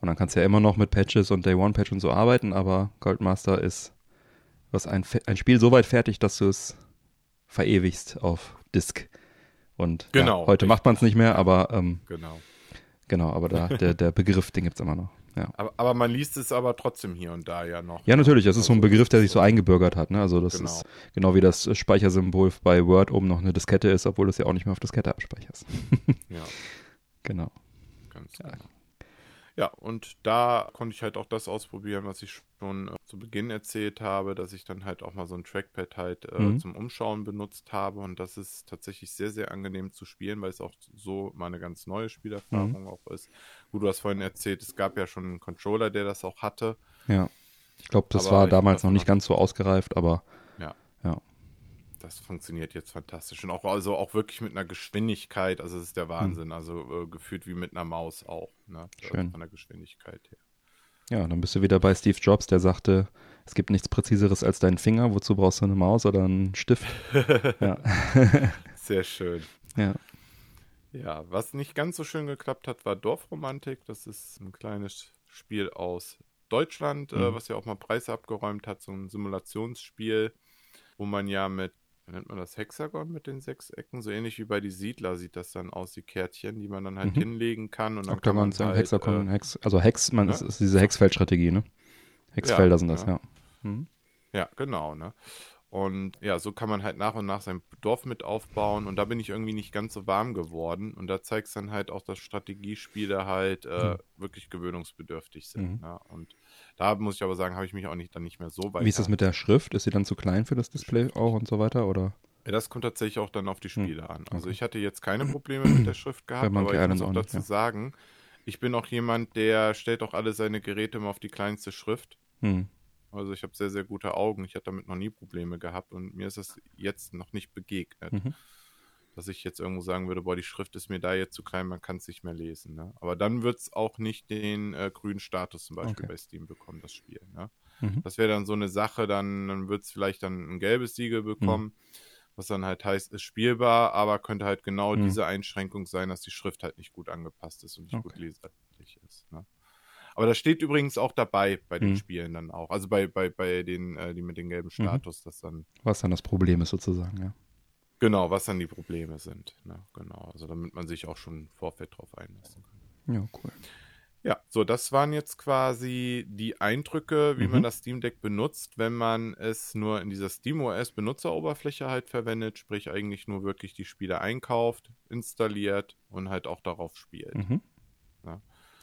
Und dann kannst du ja immer noch mit Patches und Day One Patch und so arbeiten, aber Goldmaster ist was ein, ein Spiel so weit fertig, dass du es verewigst auf Disk. Und genau, ja, heute macht man es nicht mehr, aber ähm, genau. Genau, aber da, der, der Begriff, den gibt es immer noch. Ja. Aber, aber, man liest es aber trotzdem hier und da ja noch. Ja, natürlich. Das ist so ein also Begriff, der sich so eingebürgert hat. Ne? Also das genau. ist genau wie das Speichersymbol bei Word oben noch eine Diskette ist, obwohl du es ja auch nicht mehr auf Diskette abspeicherst. ja. Genau. Ganz genau. Ja. Ja, und da konnte ich halt auch das ausprobieren, was ich schon äh, zu Beginn erzählt habe, dass ich dann halt auch mal so ein Trackpad halt äh, mhm. zum Umschauen benutzt habe. Und das ist tatsächlich sehr, sehr angenehm zu spielen, weil es auch so mal eine ganz neue Spielerfahrung mhm. auch ist. Gut, du hast vorhin erzählt, es gab ja schon einen Controller, der das auch hatte. Ja. Ich glaube, das aber war damals noch nicht ganz so ausgereift, aber ja. ja das funktioniert jetzt fantastisch. Und auch, also auch wirklich mit einer Geschwindigkeit, also es ist der hm. Wahnsinn. Hm. Also äh, gefühlt wie mit einer Maus auch, ne? Schön. Von der Geschwindigkeit her. Ja, dann bist du wieder bei Steve Jobs, der sagte, es gibt nichts Präziseres als deinen Finger, wozu brauchst du eine Maus oder einen Stift? ja. Sehr schön. Ja. Ja, was nicht ganz so schön geklappt hat, war Dorfromantik. Das ist ein kleines Spiel aus Deutschland, äh, mhm. äh, was ja auch mal Preise abgeräumt hat, so ein Simulationsspiel, wo man ja mit nennt man das Hexagon mit den sechs Ecken? So ähnlich wie bei die Siedler sieht das dann aus, die Kärtchen, die man dann halt mhm. hinlegen kann. Und man halt, Hexagon, äh, Hex, also Hex, man, ja? ist, ist diese Hexfeldstrategie, ne? Hexfelder ja, sind das, ja. Ja, mhm. ja genau, ne? Und ja, so kann man halt nach und nach sein Dorf mit aufbauen. Und da bin ich irgendwie nicht ganz so warm geworden. Und da zeigt es dann halt auch, dass Strategiespiele halt äh, mhm. wirklich gewöhnungsbedürftig sind. Mhm. Ja. Und da muss ich aber sagen, habe ich mich auch nicht dann nicht mehr so weit. Wie ist das mit der Schrift? Ist sie dann zu klein für das Display auch und so weiter? Oder? Ja, das kommt tatsächlich auch dann auf die. Spiele mhm. an. Also ich hatte jetzt keine Probleme mit der Schrift gehabt, aber ich muss auch dazu ja. sagen, Ich bin auch jemand, der stellt auch alle seine Geräte immer auf die kleinste Schrift. Hm. Also ich habe sehr, sehr gute Augen. Ich hatte damit noch nie Probleme gehabt und mir ist das jetzt noch nicht begegnet. Mhm. Dass ich jetzt irgendwo sagen würde, boah, die Schrift ist mir da jetzt zu klein, man kann es nicht mehr lesen. Ne? Aber dann wird es auch nicht den äh, grünen Status zum Beispiel okay. bei Steam bekommen, das Spiel. Ne? Mhm. Das wäre dann so eine Sache, dann, dann wird es vielleicht dann ein gelbes Siegel bekommen, mhm. was dann halt heißt, ist spielbar, aber könnte halt genau mhm. diese Einschränkung sein, dass die Schrift halt nicht gut angepasst ist und nicht okay. gut leserlich ist. Ne? Aber das steht übrigens auch dabei bei den mhm. Spielen dann auch. Also bei, bei, bei den, äh, die mit dem gelben mhm. Status, mhm. dass dann. Was dann das Problem ist sozusagen, ja. Genau, was dann die Probleme sind. Ne? Genau. Also damit man sich auch schon Vorfeld drauf einlassen kann. Ja, cool. Ja, so, das waren jetzt quasi die Eindrücke, wie mhm. man das Steam Deck benutzt, wenn man es nur in dieser SteamOS Benutzeroberfläche halt verwendet, sprich eigentlich nur wirklich die Spiele einkauft, installiert und halt auch darauf spielt. Mhm.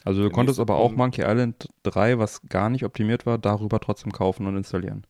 Also du konntest aber auch Monkey Island 3, was gar nicht optimiert war, darüber trotzdem kaufen und installieren.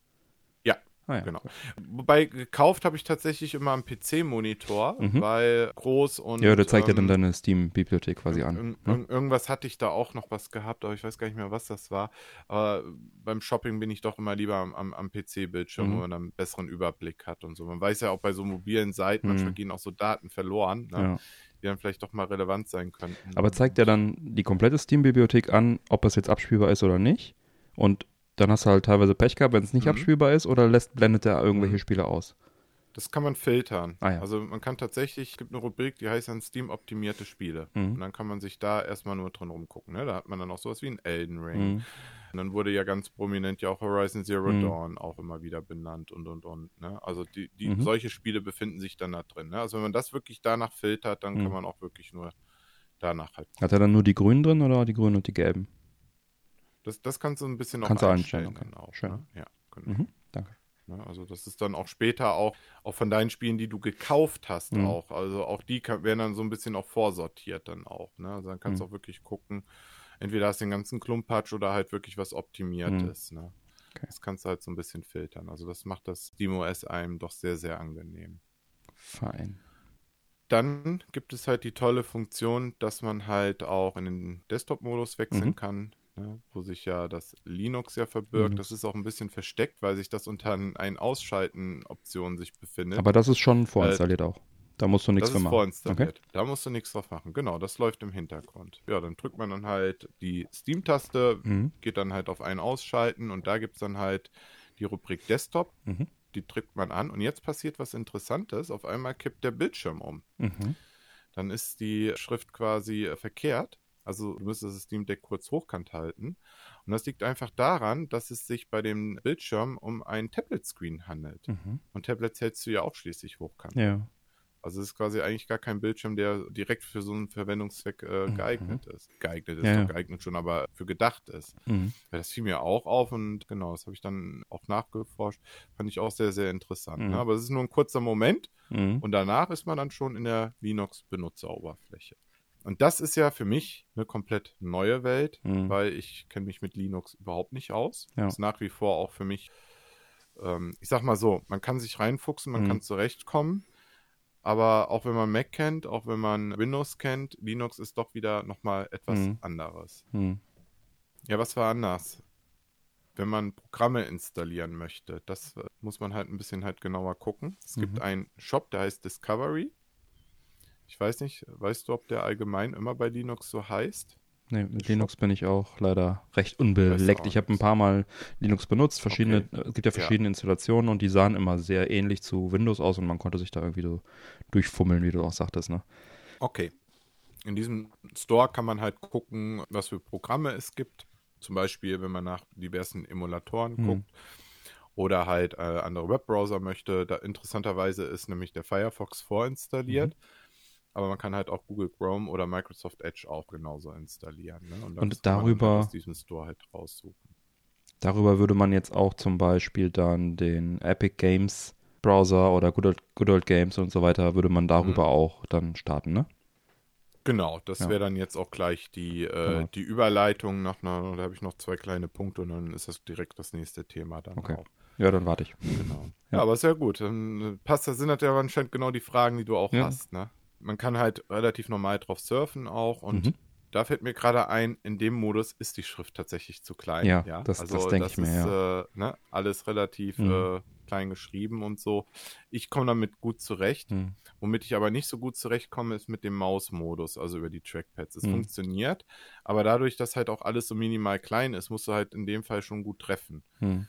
Ah, ja, genau. Wobei gekauft habe ich tatsächlich immer am PC-Monitor, mhm. weil groß und. Ja, der zeigt ähm, ja dann ähm, deine Steam-Bibliothek quasi an. Ne? Irgendwas hatte ich da auch noch was gehabt, aber ich weiß gar nicht mehr, was das war. Aber beim Shopping bin ich doch immer lieber am, am, am PC-Bildschirm, mhm. wo man einen besseren Überblick hat und so. Man weiß ja auch bei so mobilen Seiten, mhm. manchmal gehen auch so Daten verloren. Ne? Ja die dann vielleicht doch mal relevant sein könnten. Aber zeigt ja dann die komplette Steam-Bibliothek an, ob es jetzt abspielbar ist oder nicht. Und dann hast du halt teilweise Pech gehabt, wenn es nicht mhm. abspielbar ist, oder lässt, blendet er irgendwelche mhm. Spiele aus? Das kann man filtern. Ah, ja. Also man kann tatsächlich, es gibt eine Rubrik, die heißt dann Steam optimierte Spiele. Mhm. Und dann kann man sich da erstmal nur drin rumgucken. Ne? Da hat man dann auch sowas wie ein Elden Ring. Mhm. Und dann wurde ja ganz prominent ja auch Horizon Zero mhm. Dawn auch immer wieder benannt und und und. Ne? Also die, die mhm. solche Spiele befinden sich dann da drin. Ne? Also wenn man das wirklich danach filtert, dann kann man auch wirklich nur danach halt. Hat er dann nur die grünen drin oder die grünen und die gelben? Das, das kannst du ein bisschen noch einstellen. Okay. Auch, Schön. Ne? Ja, genau. Mhm, danke. Ne, also das ist dann auch später auch, auch von deinen Spielen, die du gekauft hast mhm. auch. Also auch die kann, werden dann so ein bisschen auch vorsortiert dann auch. Ne? Also dann kannst du mhm. auch wirklich gucken, entweder hast du den ganzen Klumpatsch oder halt wirklich was Optimiertes. Mhm. Ne? Okay. Das kannst du halt so ein bisschen filtern. Also das macht das SteamOS einem doch sehr, sehr angenehm. Fein. Dann gibt es halt die tolle Funktion, dass man halt auch in den Desktop-Modus wechseln mhm. kann ne, wo sich ja das Linux ja verbirgt. Mhm. Das ist auch ein bisschen versteckt, weil sich das unter ein Ausschalten-Option sich befindet. Aber das ist schon vorinstalliert äh, auch. Da musst du nichts mehr machen. Vorinstalliert. Okay. Da musst du nichts drauf machen. Genau, das läuft im Hintergrund. Ja, dann drückt man dann halt die Steam-Taste, mhm. geht dann halt auf ein Ausschalten und da gibt es dann halt die Rubrik Desktop. Mhm. Die drückt man an und jetzt passiert was Interessantes. Auf einmal kippt der Bildschirm um. Mhm. Dann ist die Schrift quasi äh, verkehrt also du müsstest das Steam Deck kurz hochkant halten. Und das liegt einfach daran, dass es sich bei dem Bildschirm um ein Tablet-Screen handelt. Mhm. Und Tablets hältst du ja auch schließlich hochkant. Ja. Also es ist quasi eigentlich gar kein Bildschirm, der direkt für so einen Verwendungszweck äh, mhm. geeignet mhm. ist. Geeignet ist ja, doch geeignet schon, aber für gedacht ist. Mhm. Weil das fiel mir auch auf und genau, das habe ich dann auch nachgeforscht. Fand ich auch sehr, sehr interessant. Ne? Mhm. Aber es ist nur ein kurzer Moment mhm. und danach ist man dann schon in der Linux-Benutzeroberfläche. Und das ist ja für mich eine komplett neue Welt, mhm. weil ich kenne mich mit Linux überhaupt nicht aus. Ja. Das ist nach wie vor auch für mich, ähm, ich sag mal so, man kann sich reinfuchsen, man mhm. kann zurechtkommen. Aber auch wenn man Mac kennt, auch wenn man Windows kennt, Linux ist doch wieder nochmal etwas mhm. anderes. Mhm. Ja, was war anders? Wenn man Programme installieren möchte, das äh, muss man halt ein bisschen halt genauer gucken. Es gibt mhm. einen Shop, der heißt Discovery. Ich weiß nicht, weißt du, ob der allgemein immer bei Linux so heißt? Nee, mit Linux bin ich auch leider recht unbeleckt. Ich habe ein paar Mal Linux benutzt, verschiedene, okay. Äh, es gibt ja verschiedene ja. Installationen und die sahen immer sehr ähnlich zu Windows aus und man konnte sich da irgendwie so durchfummeln, wie du auch sagtest, ne? Okay. In diesem Store kann man halt gucken, was für Programme es gibt. Zum Beispiel, wenn man nach diversen Emulatoren hm. guckt oder halt äh, andere Webbrowser möchte. Da interessanterweise ist nämlich der Firefox vorinstalliert. Mhm aber man kann halt auch Google Chrome oder Microsoft Edge auch genauso installieren. Ne? Und, und darüber aus diesem Store halt raussuchen. Darüber würde man jetzt auch zum Beispiel dann den Epic Games Browser oder Good Old, Good Old Games und so weiter, würde man darüber mhm. auch dann starten, ne? Genau, das ja. wäre dann jetzt auch gleich die, äh, genau. die Überleitung nach einer, da habe ich noch zwei kleine Punkte und dann ist das direkt das nächste Thema dann okay. auch. Ja, dann warte ich. Genau. Ja, ja aber sehr gut. Dann äh, passt das, sind ja anscheinend genau die Fragen, die du auch ja. hast, ne? Man kann halt relativ normal drauf surfen auch und mhm. da fällt mir gerade ein, in dem Modus ist die Schrift tatsächlich zu klein. Ja, ja? das, also das denke ich mir, ist, ja. Äh, ne, alles relativ Mhm. äh, klein geschrieben und so. Ich komme damit gut zurecht. Hm. Womit ich aber nicht so gut zurechtkomme, ist mit dem Mausmodus, also über die Trackpads. Es Mhm. funktioniert, aber dadurch, dass halt auch alles so minimal klein ist, musst du halt in dem Fall schon gut treffen. Hm.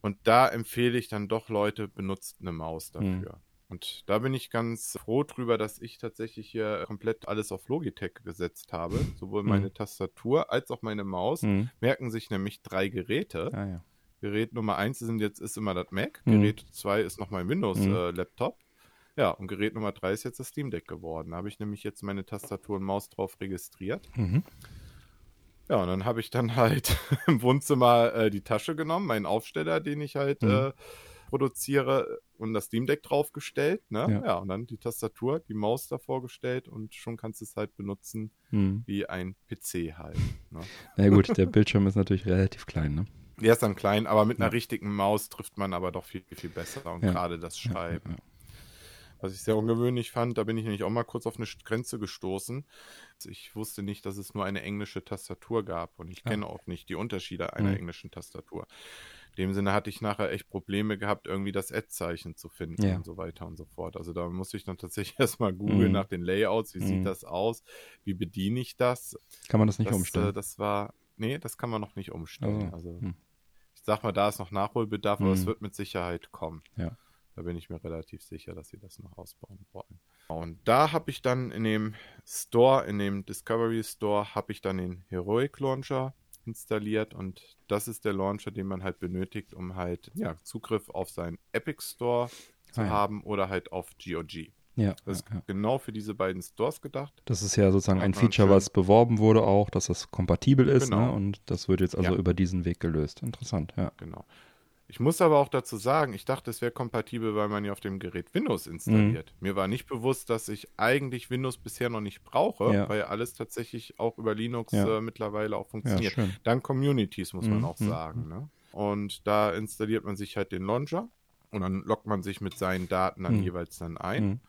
Und da empfehle ich dann doch Leute, benutzt eine Maus Mhm. dafür. Und da bin ich ganz froh drüber, dass ich tatsächlich hier komplett alles auf Logitech gesetzt habe. Sowohl Mhm. meine Tastatur als auch meine Maus. Hm. Merken sich nämlich drei Geräte. Ah, ja. Gerät Nummer eins sind jetzt, ist immer das Mac. Mhm. Gerät zwei ist noch mein Mhm. Windows-Laptop. ja, und Gerät Nummer drei ist jetzt das Steam Deck geworden. Da habe ich nämlich jetzt meine Tastatur und Maus drauf registriert. Mhm. Ja, und dann habe ich dann halt im Wohnzimmer äh, die Tasche genommen, meinen Aufsteller, den ich halt Mhm. äh, produziere und das Steam Deck draufgestellt. Ne? Ja. Ja. und dann die Tastatur, die Maus davor gestellt und schon kannst du es halt benutzen Hm. wie ein PC halt. Ne? Na gut, der Bildschirm ist natürlich relativ klein, ne? Der ist dann klein, aber mit einer Ja. richtigen Maus trifft man aber doch viel, viel besser und Ja. gerade das Schreiben. Was ich sehr ungewöhnlich fand, da bin ich nämlich auch mal kurz auf eine Grenze gestoßen. Ich wusste nicht, dass es nur eine englische Tastatur gab und ich Ah. kenne auch nicht die Unterschiede einer Mhm. englischen Tastatur. In dem Sinne hatte ich nachher echt Probleme gehabt, irgendwie das Ad-Zeichen zu finden Ja. und so weiter und so fort. Also da musste ich dann tatsächlich erstmal googeln Mhm. nach den Layouts, wie Mhm. sieht das aus, wie bediene ich das. Kann man das nicht das, umstellen? Äh, das war, nee, das kann man noch nicht umstellen. Also, Also hm. ich sag mal, da ist noch Nachholbedarf, aber Mhm. es wird mit Sicherheit kommen. Ja. Da bin ich mir relativ sicher, dass sie das noch ausbauen wollen. Und da habe ich dann in dem Store, in dem Discovery Store, habe ich dann den Heroic Launcher installiert und das ist der Launcher, den man halt benötigt, um halt ja, Zugriff auf seinen Epic Store zu Ah, ja. haben oder halt auf GOG. Ja, Das ist ja, genau für diese beiden Stores gedacht. Das ist ja sozusagen ein Feature, was beworben wurde auch, dass das kompatibel ist, Genau. ne? Und das wird jetzt also über diesen Weg gelöst. Interessant, ja. Genau. Ich muss aber auch dazu sagen, ich dachte, es wäre kompatibel, weil man ja auf dem Gerät Windows installiert. Mir war nicht bewusst, dass ich eigentlich Windows bisher noch nicht brauche, Ja. weil alles tatsächlich auch über Linux Ja. äh, mittlerweile auch Ja, funktioniert. schön. Dank Communities, muss man Mhm, auch mhm, sagen. Ne? Und da installiert man sich halt den Launcher und dann loggt man sich mit seinen Daten dann Mhm. jeweils dann ein.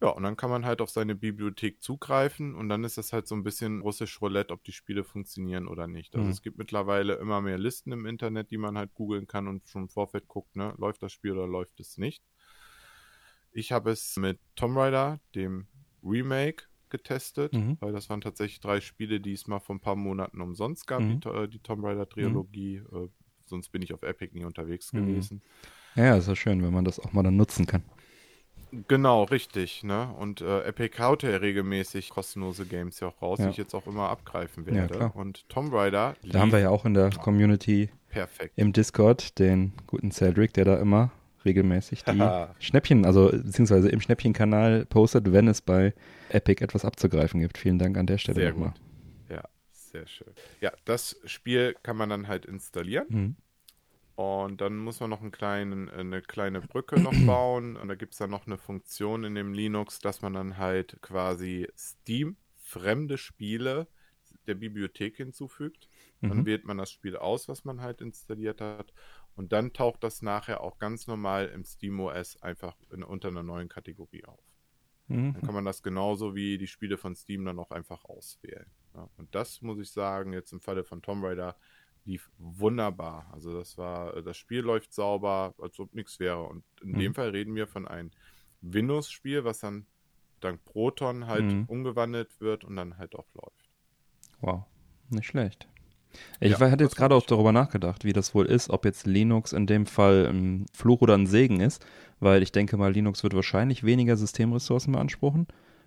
Mhm. Ja, und dann kann man halt auf seine Bibliothek zugreifen und dann ist das halt so ein bisschen russisch Roulette, ob die Spiele funktionieren oder nicht. Also Mhm. es gibt mittlerweile immer mehr Listen im Internet, die man halt googeln kann und schon im Vorfeld guckt, ne, läuft das Spiel oder läuft es nicht. Ich habe es mit Tomb Raider, dem Remake, getestet, Mhm. weil das waren tatsächlich drei Spiele, die es mal vor ein paar Monaten umsonst gab, Mhm. die, äh, die Tomb Raider Trilogie. Äh, sonst bin ich auf Epic nie unterwegs Mhm. gewesen. Ja, ja, ist ja schön, wenn man das auch mal dann nutzen kann. Genau, richtig, ne? Und äh, Epic haut ja regelmäßig kostenlose Games ja auch raus, Ja. die ich jetzt auch immer abgreifen Ja, werde. klar. Und Tomb Raider Da haben wir ja auch in der Community perfekt. im Discord den guten Cedric, der da immer regelmäßig die. Schnäppchen, also beziehungsweise im Schnäppchenkanal postet, wenn es bei Epic etwas abzugreifen gibt. Vielen Dank an der Stelle Sehr nochmal. gut. Ja, sehr schön. Ja, das Spiel kann man dann halt installieren. Mhm. Und dann muss man noch einen kleinen, eine kleine Brücke noch bauen. Und da gibt es dann noch eine Funktion in dem Linux, dass man dann halt quasi Steam fremde Spiele der Bibliothek hinzufügt. Dann Mhm. wählt man das Spiel aus, was man halt installiert hat. Und dann taucht das nachher auch ganz normal im SteamOS einfach in, unter einer neuen Kategorie auf. Mhm. Dann kann man das genauso wie die Spiele von Steam dann auch einfach auswählen. Ja, und das muss ich sagen, jetzt im Falle von Tomb Raider lief wunderbar. Also das war, das Spiel läuft sauber, als ob nichts wäre. Und in Mhm. dem Fall reden wir von einem Windows-Spiel, was dann dank Proton halt Mhm. umgewandelt wird und dann halt auch läuft. Wow, nicht schlecht. Ich Ja, hatte jetzt gerade auch darüber nachgedacht, wie das wohl ist, ob jetzt Linux in dem Fall ein Fluch oder ein Segen ist, weil ich denke mal, Linux wird wahrscheinlich weniger Systemressourcen beanspruchen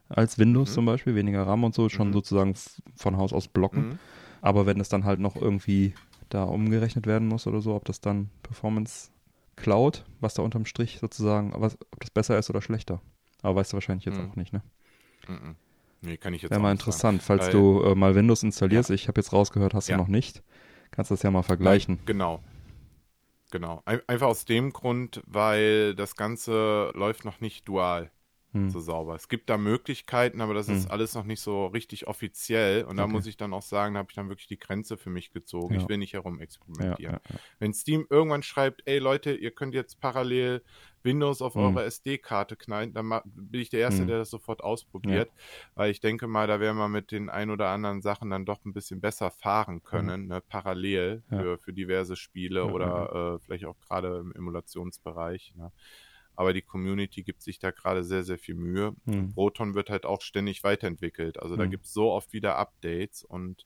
als Windows Mhm. zum Beispiel, weniger RAM und so, schon Mhm. sozusagen von Haus aus blocken. Mhm. Aber wenn es dann halt noch irgendwie da umgerechnet werden muss oder so, ob das dann Performance klaut, was da unterm Strich sozusagen, was, ob das besser ist oder schlechter. Aber weißt du wahrscheinlich jetzt Mhm. auch nicht, ne? Mhm. Nee, kann ich jetzt Wäre mal nicht sagen. interessant, falls Weil- du äh, mal Windows installierst. Ich habe jetzt rausgehört, hast Ja. du noch nicht. Kannst das ja mal vergleichen. Nein, genau. Genau. Ein, einfach aus dem Grund, weil das Ganze läuft noch nicht dual Hm. so sauber. Es gibt da Möglichkeiten, aber das ist Hm. alles noch nicht so richtig offiziell. Und da Okay. muss ich dann auch sagen, da habe ich dann wirklich die Grenze für mich gezogen. Ja. Ich will nicht herum Ja, experimentieren. ja. Wenn Steam irgendwann schreibt, ey Leute, ihr könnt jetzt parallel Windows auf Hm. eure SD-Karte knallen, dann bin ich der Erste, Hm. der das sofort ausprobiert, weil ich denke mal, da werden wir mit den ein oder anderen Sachen dann doch ein bisschen besser fahren können, ne, parallel für, für diverse Spiele oder äh, vielleicht auch gerade im Emulationsbereich. Ne. Aber die Community gibt sich da gerade sehr, sehr viel Mühe. Hm. Proton wird halt auch ständig weiterentwickelt. Also da Hm. gibt es so oft wieder Updates und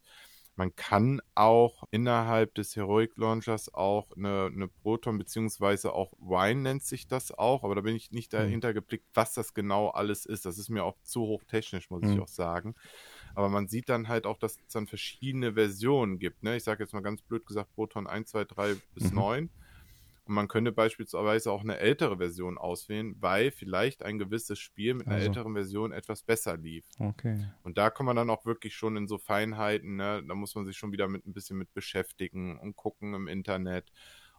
man kann auch innerhalb des Heroic Launchers auch eine, eine Proton, beziehungsweise auch Wine nennt sich das auch, aber da bin ich nicht Hm. dahinter geblickt, was das genau alles ist. Das ist mir auch zu hochtechnisch, muss ich Hm. auch sagen. Aber man sieht dann halt auch, dass es dann verschiedene Versionen gibt. Ne? Ich sage jetzt mal ganz blöd gesagt, Proton 1, 2, 3 bis Mhm. 9. Und man könnte beispielsweise auch eine ältere Version auswählen, weil vielleicht ein gewisses Spiel mit einer Also. älteren Version etwas besser lief. Okay. Und da kommt man dann auch wirklich schon in so Feinheiten, ne? da muss man sich schon wieder mit ein bisschen mit beschäftigen und gucken im Internet.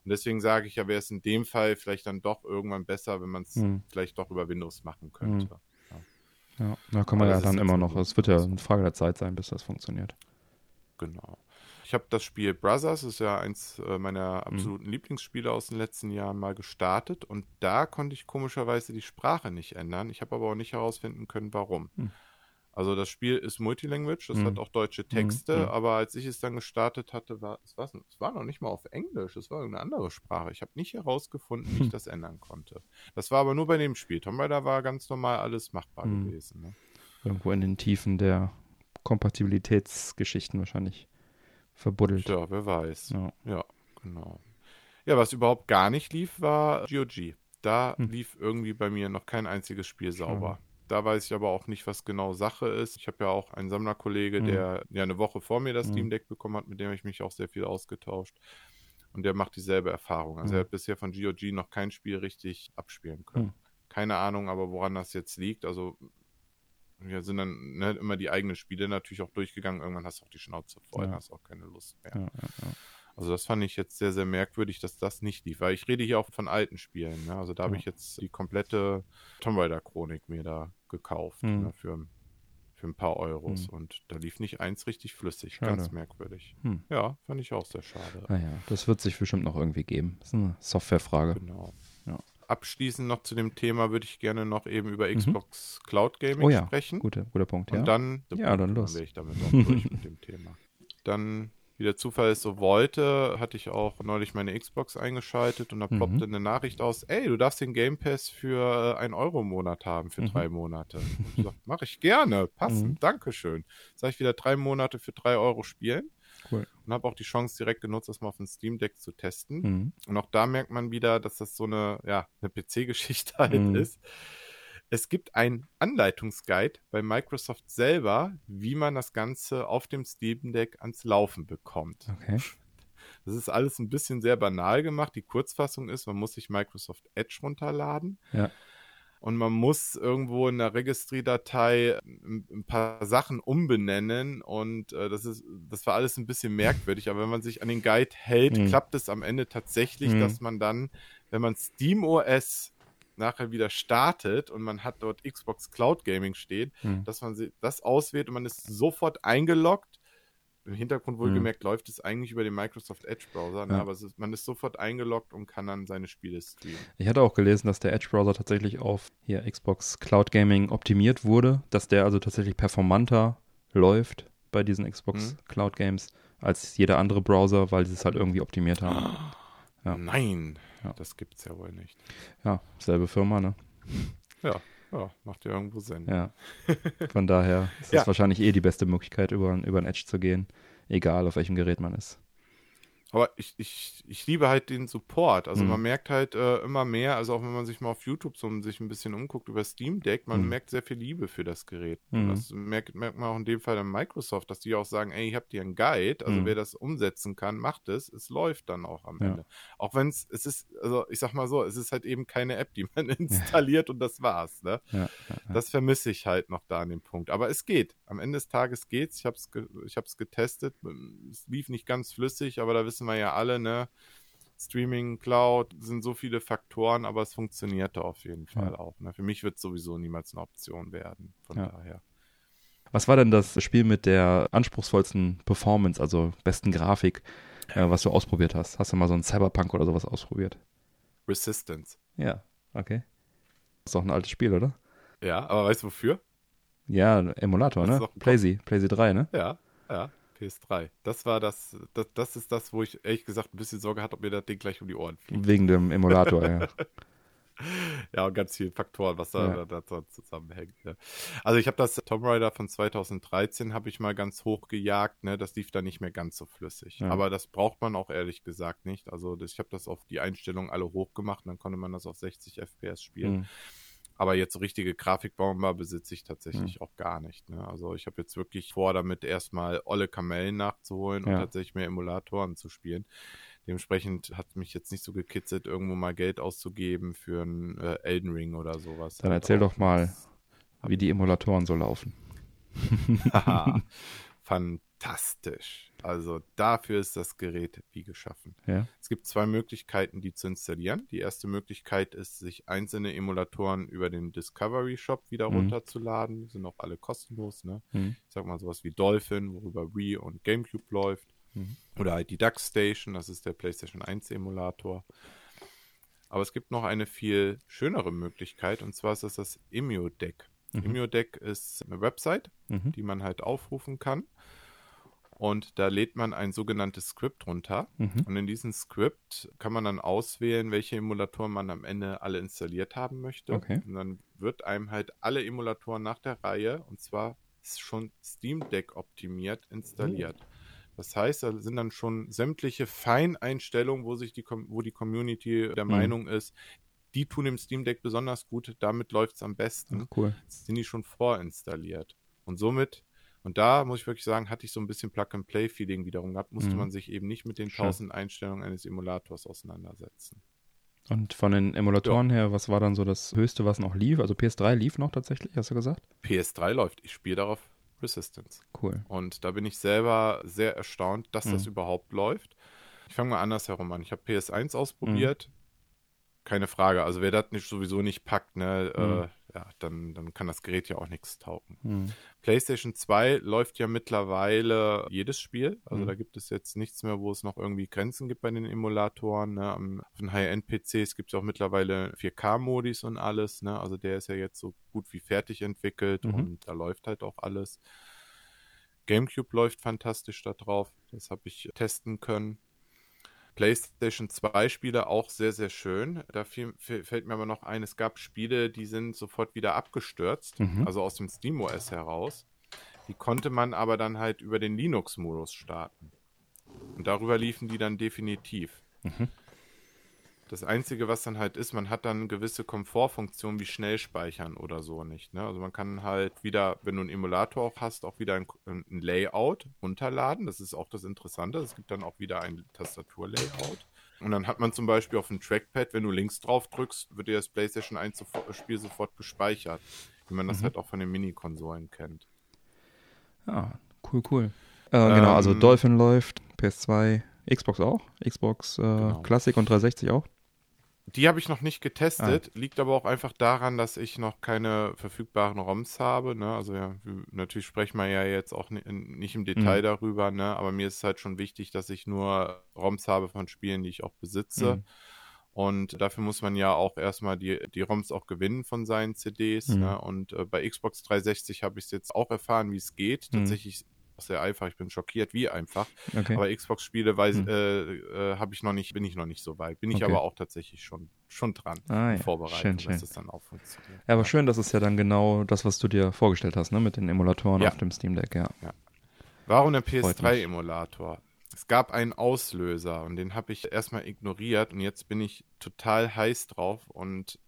Und deswegen sage ich ja, wäre es in dem Fall vielleicht dann doch irgendwann besser, wenn man es Hm. vielleicht doch über Windows machen könnte. Ja, da kann man ja dann immer noch, es wird ja eine Frage der Zeit sein, bis das funktioniert. Genau. Ich habe das Spiel Brothers, ist ja eins äh, Mhm. meiner absoluten Lieblingsspiele aus den letzten Jahren mal gestartet und da konnte ich komischerweise die Sprache nicht ändern. Ich habe aber auch nicht herausfinden können, warum. Hm. Also das Spiel ist Multilanguage, das Hm. hat auch deutsche Texte, hm. aber als ich es dann gestartet hatte, war es, war's- es war noch nicht mal auf Englisch, es war irgendeine andere Sprache. Ich habe nicht herausgefunden, wie ich Hm. das ändern konnte. Das war aber nur bei dem Spiel. Tomb Raider war ganz normal alles machbar Hm. gewesen. Ne? Irgendwo in den Tiefen der Kompatibilitätsgeschichten wahrscheinlich verbuddelt. Tja, wer weiß. Ja. Ja, genau. Ja, was überhaupt gar nicht lief, war GOG. Da Hm. lief irgendwie bei mir noch kein einziges Spiel sauber. Da weiß ich aber auch nicht, was genau Sache ist. Ich habe ja auch einen Sammlerkollege, Hm. der ja eine Woche vor mir das Hm. Steam Deck bekommen hat, mit dem habe ich mich auch sehr viel ausgetauscht. Und der macht dieselbe Erfahrung. Also Hm. er hat bisher von GOG noch kein Spiel richtig abspielen können. Hm. Keine Ahnung, aber woran das jetzt liegt. Also wir sind dann ne, immer die eigenen Spiele natürlich auch durchgegangen. Irgendwann hast du auch die Schnauze voll, Ja. hast auch keine Lust mehr. Ja, ja, ja. Also das fand ich jetzt sehr, sehr merkwürdig, dass das nicht lief. Weil ich rede hier auch von alten Spielen. Ne? Also da habe Ja. ich jetzt die komplette Tomb Raider Chronik mir da gekauft Hm. ne? für, für ein paar Euros. Hm. Und da lief nicht eins richtig flüssig. Schade. Ganz merkwürdig. Hm. Ja, fand ich auch sehr schade. Naja, das wird sich bestimmt noch irgendwie geben. Das ist eine Softwarefrage. Genau. Abschließend noch zu dem Thema würde ich gerne noch eben über Mhm. Xbox Cloud Gaming Oh ja, sprechen. guter, guter Punkt, Und ja. dann, Ja, dann los. wäre ich damit auch durch mit dem Thema. Dann, wie der Zufall es so wollte, hatte ich auch neulich meine Xbox eingeschaltet und da Mhm. ploppte eine Nachricht aus, ey, du darfst den Game Pass für äh, ein Euro im Monat haben, für Mhm. drei Monate. Und ich sag, mach ich gerne, passend, Mhm. Dankeschön. Sag ich wieder drei Monate für drei Euro spielen. Cool. Und habe auch die Chance direkt genutzt, das mal auf dem Steam Deck zu testen. Mhm. Und auch da merkt man wieder, dass das so eine, ja, eine PC-Geschichte halt Mhm. ist. Es gibt einen Anleitungsguide bei Microsoft selber, wie man das Ganze auf dem Steam Deck ans Laufen bekommt. Okay. Das ist alles ein bisschen sehr banal gemacht. Die Kurzfassung ist, man muss sich Microsoft Edge runterladen. Ja. Und man muss irgendwo in der Registry-Datei ein, ein paar Sachen umbenennen und äh, das ist, das war alles ein bisschen merkwürdig. Aber wenn man sich an den Guide hält, Mhm. klappt es am Ende tatsächlich, Mhm. dass man dann, wenn man SteamOS nachher wieder startet und man hat dort Xbox Cloud Gaming stehen, Mhm. dass man das auswählt und man ist sofort eingeloggt. Im Hintergrund Mhm. wohlgemerkt läuft es eigentlich über den Microsoft Edge Browser, ne? Ja. aber ist, man ist sofort eingeloggt und kann dann seine Spiele streamen. Ich hatte auch gelesen, dass der Edge-Browser tatsächlich auf hier Xbox Cloud Gaming optimiert wurde, dass der also tatsächlich performanter läuft bei diesen Xbox Mhm. Cloud Games als jeder andere Browser, weil sie es halt irgendwie optimiert haben. Ja. Nein, Ja. das gibt's ja wohl nicht. Ja, selbe Firma, ne? Ja, ja macht ja irgendwo Sinn. Ja. Von daher ist Ja. das wahrscheinlich eh die beste Möglichkeit, über, über ein Edge zu gehen, egal auf welchem Gerät man ist. Aber ich, ich, ich liebe halt den Support. Also Mhm. man merkt halt äh, immer mehr, also auch wenn man sich mal auf YouTube so sich ein bisschen umguckt über Steam Deck, man Mhm. merkt sehr viel Liebe für das Gerät. Mhm. Das merkt, merkt man auch in dem Fall an Microsoft, dass die auch sagen, ey, ich habe dir einen Guide, also Mhm. wer das umsetzen kann, macht es. Es läuft dann auch am Ja. Ende. Auch wenn es, es ist, also ich sag mal so, es ist halt eben keine App, die man installiert und das war's. Ne? Ja, ja. Das vermisse ich halt noch da an dem Punkt. Aber es geht. Am Ende des Tages geht's. Ich habe es ge ich hab's getestet. Es lief nicht ganz flüssig, aber da wissen wir ja alle, ne? Streaming, Cloud sind so viele Faktoren, aber es funktionierte auf jeden Fall Ja. auch. Ne? Für mich wird es sowieso niemals eine Option werden. Von Ja. daher. Was war denn das Spiel mit der anspruchsvollsten Performance, also besten Grafik, äh, was du ausprobiert hast? Hast du mal so ein Cyberpunk oder sowas ausprobiert? Resistance. Ja. Okay. Ist doch ein altes Spiel, oder? Ja, aber weißt du wofür? Ja, Emulator, Das ne? Playsee, Playsee 3, ne? Ja, ja, PS3. Das war das, das, das ist das, wo ich ehrlich gesagt ein bisschen Sorge hatte, ob mir das Ding gleich um die Ohren fliegt. Wegen dem Emulator, ja. Ja, und ganz viele Faktoren, was da, Ja. da, da zusammenhängt. Ne? Also ich habe das Tomb Raider von 2013 habe ich mal ganz hoch gejagt, ne? Das lief da nicht mehr ganz so flüssig. Ja. Aber das braucht man auch ehrlich gesagt nicht. Also das, ich habe das auf die Einstellungen alle hoch gemacht und dann konnte man das auf 60 FPS spielen. Mhm. Aber jetzt so richtige Grafikbomber besitze ich tatsächlich auch gar nicht. Ne? Also ich habe jetzt wirklich vor, damit erstmal olle Kamellen nachzuholen und Ja. tatsächlich mehr Emulatoren zu spielen. Dementsprechend hat mich jetzt nicht so gekitzelt, irgendwo mal Geld auszugeben für einen äh, Elden Ring oder sowas. Dann Halt erzähl auch. doch mal, wie die Emulatoren so laufen. Fantastisch. Also dafür ist das Gerät wie geschaffen. Ja. Es gibt zwei Möglichkeiten, die zu installieren. Die erste Möglichkeit ist, sich einzelne Emulatoren über den Discovery Shop wieder Mhm. runterzuladen. Die sind auch alle kostenlos. Ne? Mhm. Ich sag mal sowas wie Dolphin, worüber Wii und GameCube läuft. Mhm. Oder halt die Duck Station, das ist der PlayStation 1 Emulator. Aber es gibt noch eine viel schönere Möglichkeit und zwar ist das das EmuDeck. Mhm. EmuDeck ist eine Website, Mhm. die man halt aufrufen kann. Und da lädt man ein sogenanntes Skript runter. Mhm. Und in diesem Skript kann man dann auswählen, welche Emulatoren man am Ende alle installiert haben möchte. Okay. Und dann wird einem halt alle Emulatoren nach der Reihe, und zwar schon Steam Deck optimiert, installiert. Oh. Das heißt, da sind dann schon sämtliche Feineinstellungen, wo sich die, wo die Community der Mhm. Meinung ist, die tun dem Steam Deck besonders gut, damit läuft es am besten Ach, cool. sind die schon vorinstalliert. Und somit, und da muss ich wirklich sagen, hatte ich so ein bisschen Plug-and-Play-Feeling wiederum gehabt, musste Mhm. man sich eben nicht mit den Schön. tausend Einstellungen eines Emulators auseinandersetzen. Und von den Emulatoren her, was war dann so das Höchste, was noch lief? Also PS3 lief noch tatsächlich, hast du gesagt? PS3 läuft, ich spiele darauf Resistance. Cool. Und da bin ich selber sehr erstaunt, dass das Mhm. überhaupt läuft. Ich fange mal andersherum an. Ich habe PS1 ausprobiert. Keine Frage. Also wer das nicht sowieso nicht packt, ne, Mhm. äh, ja, dann, dann kann das Gerät ja auch nichts taugen. Mhm. PlayStation 2 läuft ja mittlerweile jedes Spiel. Also Mhm. da gibt es jetzt nichts mehr, wo es noch irgendwie Grenzen gibt bei den Emulatoren. Ne? Am, auf den High-End-PCs gibt es auch mittlerweile 4K-Modis und alles. Ne? Also der ist ja jetzt so gut wie fertig entwickelt Mhm. und da läuft halt auch alles. GameCube läuft fantastisch da drauf. Das habe ich testen können. PlayStation 2 Spiele auch sehr, sehr schön. Da fiel, fällt mir aber noch ein, es gab Spiele, die sind sofort wieder abgestürzt, Mhm. also aus dem SteamOS heraus. Die konnte man aber dann halt über den Linux-Modus starten. Und darüber liefen die dann definitiv. Mhm. Das Einzige, was dann halt ist, man hat dann gewisse Komfortfunktionen wie Schnellspeichern oder so nicht. Ne? Also man kann halt wieder, wenn du einen Emulator auch hast, auch wieder ein, ein Layout runterladen. Das ist auch das Interessante. Es gibt dann auch wieder ein Tastatur-Layout. Und dann hat man zum Beispiel auf dem Trackpad, wenn du links drauf drückst, wird dir das PlayStation 1 sofort, Spiel sofort gespeichert. Wie man das Mhm. halt auch von den Mini-Konsolen kennt. Ja, cool, cool. Äh, genau, also Ähm, Dolphin läuft, PS2, Xbox auch, Xbox äh, Genau. Classic und 360 auch. Die habe ich noch nicht getestet, Ah. liegt aber auch einfach daran, dass ich noch keine verfügbaren ROMs habe. Ne? Also ja, wir- natürlich sprechen wir ja jetzt auch ni- nicht im Detail Mhm. darüber, ne? aber mir ist es halt schon wichtig, dass ich nur ROMs habe von Spielen, die ich auch besitze. Mhm. Und dafür muss man ja auch erstmal die, die ROMs auch gewinnen von seinen CDs. Mhm. Ne? Und äh, bei Xbox 360 habe ich es jetzt auch erfahren, wie es geht. Mhm. Tatsächlich sehr einfach. Ich bin schockiert, wie einfach. Okay. Aber Xbox-Spiele Hm. äh, äh, habe ich noch nicht, bin ich noch nicht so weit. Bin ich Okay. aber auch tatsächlich schon, schon dran. ah, ja. Vorbereitung, Schön, dass schön. das dann auch funktioniert. Ja, aber schön, das ist ja dann genau das, was du dir vorgestellt hast, ne? Mit den Emulatoren Ja. auf dem Steam Deck, ja. Warum der Freut mich. PS3-Emulator? Es gab einen Auslöser und den habe ich erstmal ignoriert und jetzt bin ich total heiß drauf und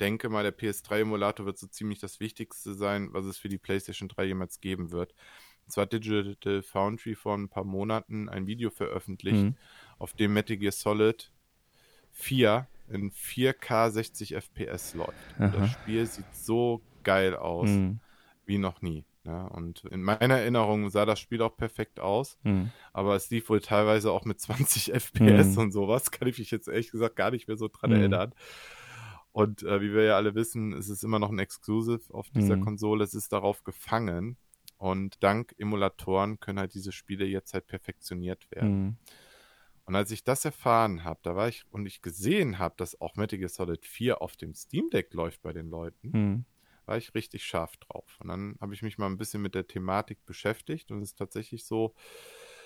denke mal, der PS3-Emulator wird so ziemlich das Wichtigste sein, was es für die PlayStation 3 jemals geben wird. Und zwar Digital Foundry vor ein paar Monaten ein Video veröffentlicht, Mhm. auf dem Metal Gear Solid 4 in 4K 60 FPS läuft. Das Spiel sieht so geil aus Mhm. wie noch nie. Ja, und in meiner Erinnerung sah das Spiel auch perfekt aus, Mhm. aber es lief wohl teilweise auch mit 20 FPS Mhm. und sowas. Kann ich mich jetzt ehrlich gesagt gar nicht mehr so dran Mhm. erinnern. Und äh, wie wir ja alle wissen, ist es immer noch ein Exclusive auf dieser Mhm. Konsole. Es ist darauf gefangen. Und dank Emulatoren können halt diese Spiele jetzt halt perfektioniert werden. Mhm. Und als ich das erfahren habe, da war ich und ich gesehen habe, dass auch Metal Gear Solid 4 auf dem Steam Deck läuft bei den Leuten, Hm. war ich richtig scharf drauf. Und dann habe ich mich mal ein bisschen mit der Thematik beschäftigt und es ist tatsächlich so,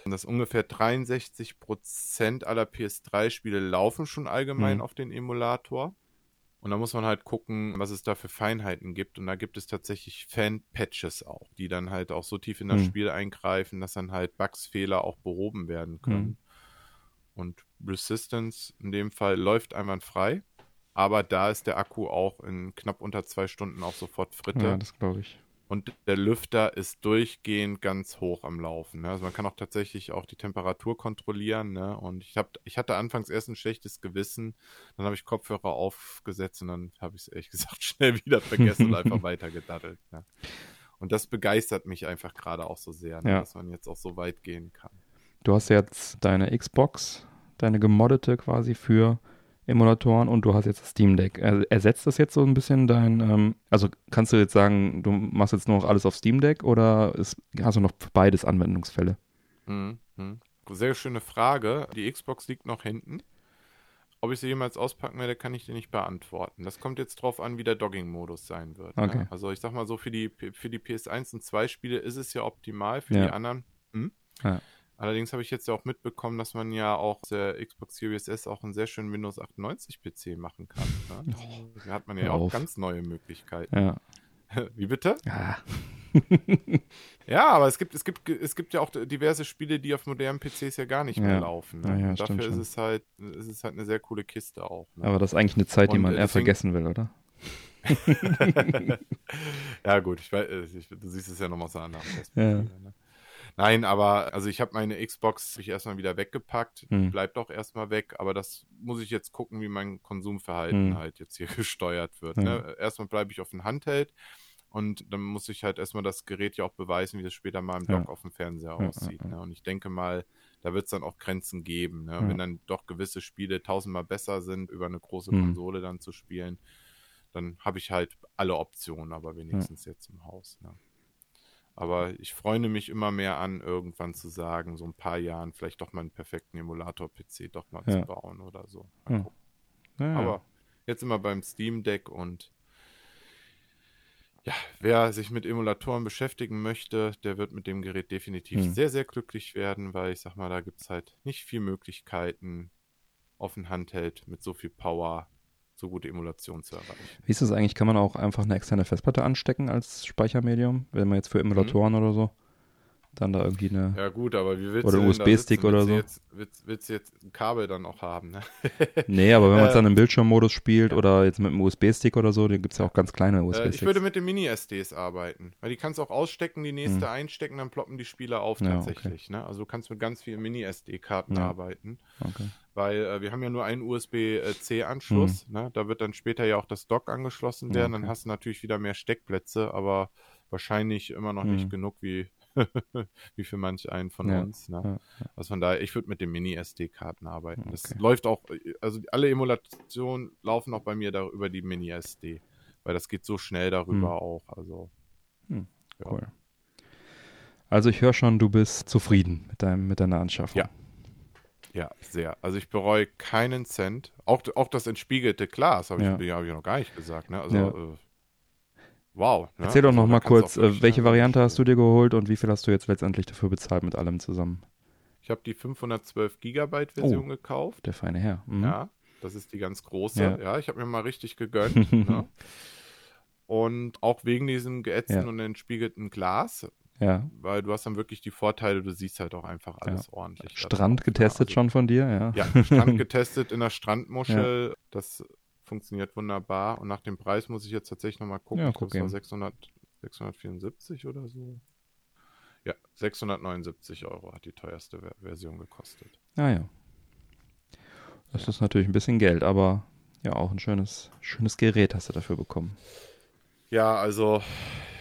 dass ungefähr 63% aller PS3-Spiele laufen schon allgemein Mhm. auf den Emulator. Und da muss man halt gucken, was es da für Feinheiten gibt. Und da gibt es tatsächlich Fan-Patches auch, die dann halt auch so tief in das Mhm. Spiel eingreifen, dass dann halt Bugs, Fehler auch behoben werden können. Mhm. Und Resistance in dem Fall läuft einwandfrei. Aber da ist der Akku auch in knapp unter zwei Stunden auch sofort Fritte. Ja, das glaube ich. Und der Lüfter ist durchgehend ganz hoch am Laufen. Ne? Also man kann auch tatsächlich auch die Temperatur kontrollieren. Ne? Und ich, hab, ich hatte anfangs erst ein schlechtes Gewissen. Dann habe ich Kopfhörer aufgesetzt und dann habe ich es ehrlich gesagt schnell wieder vergessen und einfach weiter gedaddelt. Ne? Und das begeistert mich einfach gerade auch so sehr, ne? Ja. dass man jetzt auch so weit gehen kann. Du hast jetzt deine Xbox, deine gemoddete quasi für Emulatoren und du hast jetzt das Steam Deck. Er, ersetzt das jetzt so ein bisschen dein, ähm, also kannst du jetzt sagen, du machst jetzt nur noch alles auf Steam Deck oder ist, hast du noch beides Anwendungsfälle? Mhm. mhm. Sehr schöne Frage. Die Xbox liegt noch hinten. Ob ich sie jemals auspacken werde, kann ich dir nicht beantworten. Das kommt jetzt drauf an, wie der Dogging-Modus sein wird. Okay. Ne? Also ich sag mal so, für die, für die PS1 und 2 Spiele ist es ja optimal, für Ja. die anderen. Hm? Ja. Allerdings habe ich jetzt ja auch mitbekommen, dass man ja auch der Xbox Series S auch einen sehr schönen Windows 98 PC machen kann. Ne? Da hat man ja auch auf. ganz neue Möglichkeiten. Ja. Wie bitte? Ah, Ja, aber es gibt, es gibt, es gibt ja auch diverse Spiele, die auf modernen PCs ja gar nicht mehr Ja. laufen. Ne? Ja, ja, Dafür ist es halt, ist es halt eine sehr coole Kiste auch. Ne? aber das ist eigentlich eine Zeit, die man äh, eher vergessen will, oder? ja, gut, ich weiß, äh, ich, du siehst es ja nochmal einer anderen Ja. Ne? Nein, aber also ich habe meine Xbox hab ich erstmal wieder weggepackt, Hm. bleibt auch erstmal weg, aber das muss ich jetzt gucken, wie mein Konsumverhalten Hm. halt jetzt hier gesteuert wird. Ja. Ne? Erstmal bleibe ich auf dem Handheld und dann muss ich halt erstmal das Gerät ja auch beweisen, wie das später mal im Ja. Dock auf dem Fernseher Ja, aussieht. ja, ja. Ne? Und ich denke mal, da wird es dann auch Grenzen geben. Ne? Ja. Wenn dann doch gewisse Spiele tausendmal besser sind, über eine große Hm. Konsole dann zu spielen, dann habe ich halt alle Optionen, aber wenigstens jetzt im Haus. Ne? Aber ich freue mich immer mehr an, irgendwann zu sagen, so ein paar Jahren vielleicht doch mal einen perfekten Emulator-PC doch mal Ja. zu bauen oder so. Mal Ja. Ja, Aber jetzt immer beim Steam Deck und ja, wer sich mit Emulatoren beschäftigen möchte, der wird mit dem Gerät definitiv Hm. sehr, sehr glücklich werden, weil ich sag mal, da gibt es halt nicht viel Möglichkeiten, auf ein Handheld mit so viel Power so gute Emulation zu erreichen. Wie ist das eigentlich? Kann man auch einfach eine externe Festplatte anstecken als Speichermedium, wenn man jetzt für Emulatoren oder so dann da irgendwie eine. Ja gut, aber wie willst Oder du USB-Stick oder so? Jetzt, willst, willst du jetzt ein Kabel dann auch haben, ne? Nee, aber wenn man es Äh, dann im Bildschirmmodus spielt oder jetzt mit einem USB-Stick oder so, dann gibt es ja auch ganz kleine Äh, USB-Sticks. ich würde mit den Mini-SDs arbeiten, weil die kannst du auch ausstecken, die nächste einstecken, dann ploppen die Spiele auf Hm. Ja, tatsächlich. Ne? Also du kannst mit ganz vielen Mini-SD-Karten Ja. arbeiten, okay. weil äh, wir haben ja nur einen USB-C-Anschluss. Ne? Da wird dann später ja auch das Dock angeschlossen werden, Hm. okay. dann hast du natürlich wieder mehr Steckplätze, aber wahrscheinlich immer noch Hm. nicht genug wie, wie für manch einen von Ja, uns. Ne? Also von daher, ich würde mit den Mini-SD-Karten arbeiten. Das Okay. läuft auch, also alle Emulationen laufen auch bei mir da über die Mini-SD, weil das geht so schnell darüber Hm. auch. Also Hm, ja. Cool. Also ich höre schon, du bist zufrieden mit, deinem, mit deiner Anschaffung. Ja. Ja, sehr. Also ich bereue keinen Cent. Auch, auch das entspiegelte Glas habe ich, Ja. hab ich noch gar nicht gesagt. Ne? Also, Ja. äh, wow. Ne? Erzähl doch also, noch mal kurz, äh, welche Variante hast du dir geholt und wie viel hast du jetzt letztendlich dafür bezahlt mit allem zusammen? Ich habe die 512 Gigabyte Version Oh. gekauft. Der feine Herr. Mhm. Ja, das ist die ganz große. Ja. Ja, ich habe mir mal richtig gegönnt. ne? Und auch wegen diesem geätzten Ja. und entspiegelten Glas, ja. weil du hast dann wirklich die Vorteile, du siehst halt auch einfach alles Ja. ordentlich. Strand drauf, getestet ja, schon von dir, ja. Also, ja, Strand getestet in der Strandmuschel. Das funktioniert wunderbar. Und nach dem Preis muss ich jetzt tatsächlich nochmal gucken. Ja, ich glaube, guck war eben. 600, 674 oder so. Ja, 679 Euro hat die teuerste Ver Version gekostet. Ah ja. Das ist natürlich ein bisschen Geld, aber ja, auch ein schönes, schönes Gerät hast du dafür bekommen. Ja, also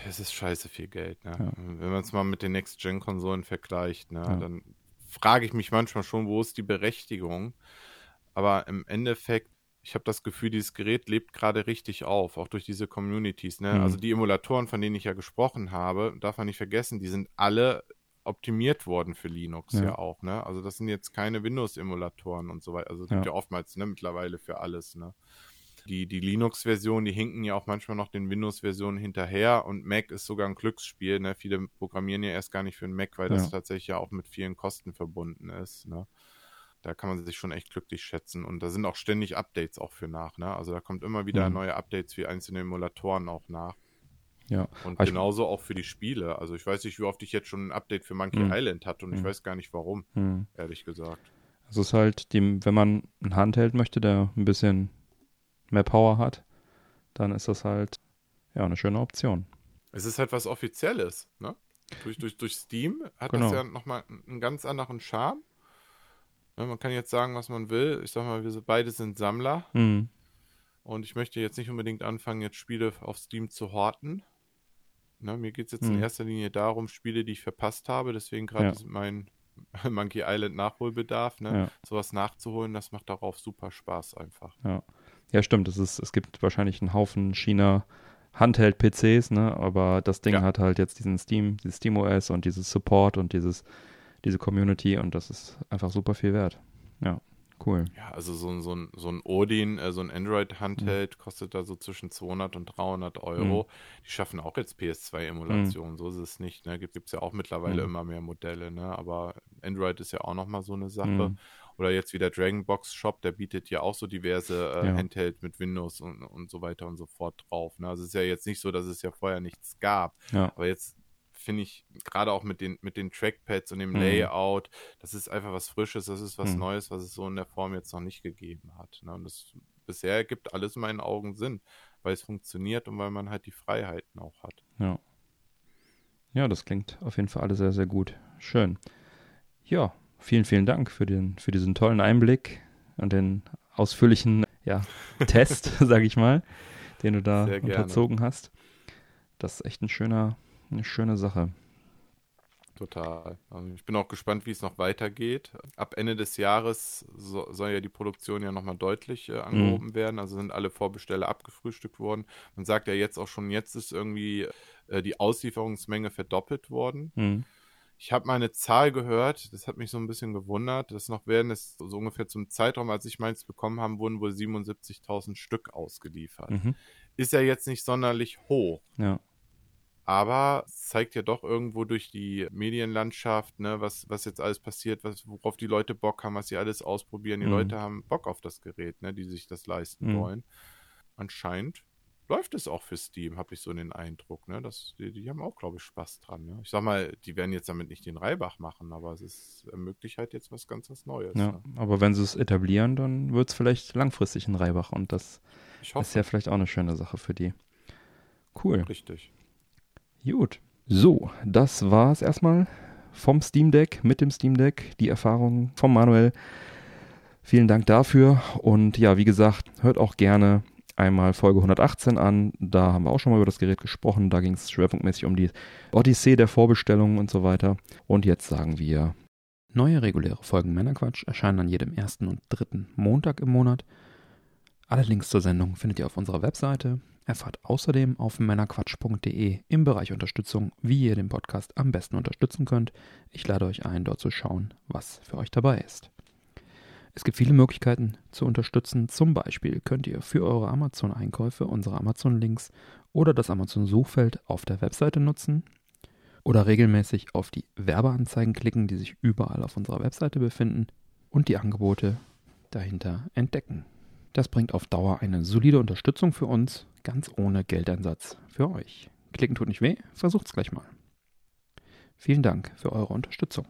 es ist scheiße viel Geld. Ne? Ja. Wenn man es mal mit den Next-Gen-Konsolen vergleicht, ne? Ja. dann frage ich mich manchmal schon, wo ist die Berechtigung? Aber im Endeffekt, ich habe das Gefühl, dieses Gerät lebt gerade richtig auf, auch durch diese Communities. Ne? Mhm. Also die Emulatoren, von denen ich ja gesprochen habe, darf man nicht vergessen, die sind alle optimiert worden für Linux ja, ja auch, ne? Also das sind jetzt keine Windows-Emulatoren und so weiter. Also es gibt ja, ja oftmals, ne, mittlerweile für alles, ne? Die, die Linux-Version, die hinken ja auch manchmal noch den Windows-Versionen hinterher und Mac ist sogar ein Glücksspiel. Ne? Viele programmieren ja erst gar nicht für einen Mac, weil das tatsächlich ja auch mit vielen Kosten verbunden ist. Ne? Da kann man sich schon echt glücklich schätzen. Und da sind auch ständig Updates auch für nach. Ne? Also da kommt immer wieder mhm. neue Updates für einzelne Emulatoren auch nach. Ja. Und Aber genauso auch für die Spiele. Also ich weiß nicht, wie oft ich jetzt schon ein Update für Monkey mhm. Island hatte und mhm. ich weiß gar nicht warum, mhm. ehrlich gesagt. Also es ist halt, die, wenn man ein Handheld möchte, der ein bisschen mehr Power hat, dann ist das halt ja eine schöne Option. Es ist halt was Offizielles, ne? Durch, durch, durch Steam hat genau. das ja nochmal einen ganz anderen Charme. Ja, man kann jetzt sagen, was man will. Ich sag mal, wir beide sind Sammler. Mhm. Und ich möchte jetzt nicht unbedingt anfangen, jetzt Spiele auf Steam zu horten. Ne, mir geht es jetzt mhm. in erster Linie darum, Spiele, die ich verpasst habe. Deswegen gerade ja. mein Monkey Island Nachholbedarf. Ne? Ja. Sowas nachzuholen, das macht darauf super Spaß einfach. Ja, ja stimmt. Es, ist, es gibt wahrscheinlich einen Haufen China Handheld-PCs, ne? aber das Ding ja. hat halt jetzt diesen Steam, dieses Steam OS und dieses Support und dieses, diese Community und das ist einfach super viel wert. Ja. Cool. Ja, also so, so, ein, so ein Odin, äh, so ein Android-Handheld mhm. kostet da so zwischen 200 und 300 Euro. Mhm. Die schaffen auch jetzt PS2-Emulation, mhm. so ist es nicht. Ne? Gibt es ja auch mittlerweile mhm. immer mehr Modelle, ne? aber Android ist ja auch nochmal so eine Sache. Mhm. Oder jetzt wie der Dragonbox Shop, der bietet ja auch so diverse äh, ja. Handheld mit Windows und, und so weiter und so fort drauf. Ne? Also es ist ja jetzt nicht so, dass es ja vorher nichts gab. Ja. Aber jetzt finde ich, gerade auch mit den, mit den Trackpads und dem mhm. Layout, das ist einfach was Frisches, das ist was mhm. Neues, was es so in der Form jetzt noch nicht gegeben hat. Ne? Und das bisher ergibt alles in meinen Augen Sinn, weil es funktioniert und weil man halt die Freiheiten auch hat. Ja. Ja, das klingt auf jeden Fall alles sehr, sehr gut. Schön. Ja, vielen, vielen Dank für, den, für diesen tollen Einblick und den ausführlichen ja, Test, sage ich mal, den du da unterzogen hast. Das ist echt ein schöner, eine schöne Sache. Total. Also ich bin auch gespannt, wie es noch weitergeht. Ab Ende des Jahres so, soll ja die Produktion ja nochmal deutlich äh, angehoben mhm. werden. Also sind alle Vorbesteller abgefrühstückt worden. Man sagt ja jetzt auch schon, jetzt ist irgendwie äh, die Auslieferungsmenge verdoppelt worden. Mhm. Ich habe mal eine Zahl gehört, das hat mich so ein bisschen gewundert, dass noch während es so ungefähr zum Zeitraum, als ich meins bekommen habe, wurden wohl 77.000 Stück ausgeliefert. Mhm. Ist ja jetzt nicht sonderlich hoch. Ja. Aber es zeigt ja doch irgendwo durch die Medienlandschaft, ne, was, was jetzt alles passiert, was, worauf die Leute Bock haben, was sie alles ausprobieren. Die mhm. Leute haben Bock auf das Gerät, ne, die sich das leisten mhm. wollen. Anscheinend läuft es auch für Steam, habe ich so den Eindruck. Ne? Das, die, die haben auch, glaube ich, Spaß dran. Ne? Ich sag mal, die werden jetzt damit nicht den Reibach machen, aber es ist ermöglicht halt jetzt was ganz was Neues. Ja, ne? aber wenn sie es etablieren, dann wird es vielleicht langfristig ein Reibach und das ist ja vielleicht auch eine schöne Sache für die. Cool. Richtig. Gut. So, das war es erstmal vom Steam Deck, mit dem Steam Deck, die Erfahrung von Manuel. Vielen Dank dafür. Und ja, wie gesagt, hört auch gerne einmal Folge 118 an. Da haben wir auch schon mal über das Gerät gesprochen. Da ging es schwerpunktmäßig um die Odyssee der Vorbestellungen und so weiter. Und jetzt sagen wir. Neue reguläre Folgen Männerquatsch erscheinen an jedem ersten und dritten Montag im Monat. Alle Links zur Sendung findet ihr auf unserer Webseite Erfahrt außerdem auf männerquatsch.de im Bereich Unterstützung, wie ihr den Podcast am besten unterstützen könnt. Ich lade euch ein, dort zu schauen, was für euch dabei ist. Es gibt viele Möglichkeiten zu unterstützen. Zum Beispiel könnt ihr für eure Amazon-Einkäufe unsere Amazon-Links oder das Amazon-Suchfeld auf der Webseite nutzen oder regelmäßig auf die Werbeanzeigen klicken, die sich überall auf unserer Webseite befinden und die Angebote dahinter entdecken. Das bringt auf Dauer eine solide Unterstützung für uns, ganz ohne Geldeinsatz für euch. Klicken tut nicht weh, versucht's gleich mal. Vielen Dank für eure Unterstützung.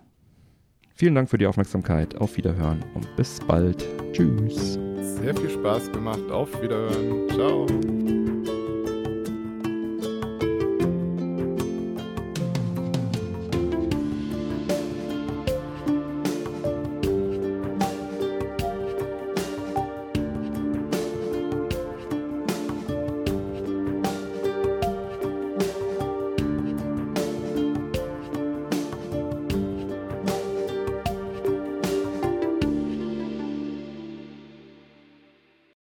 Vielen Dank für die Aufmerksamkeit. Auf Wiederhören und bis bald. Tschüss. Sehr viel Spaß gemacht. Auf Wiederhören. Ciao.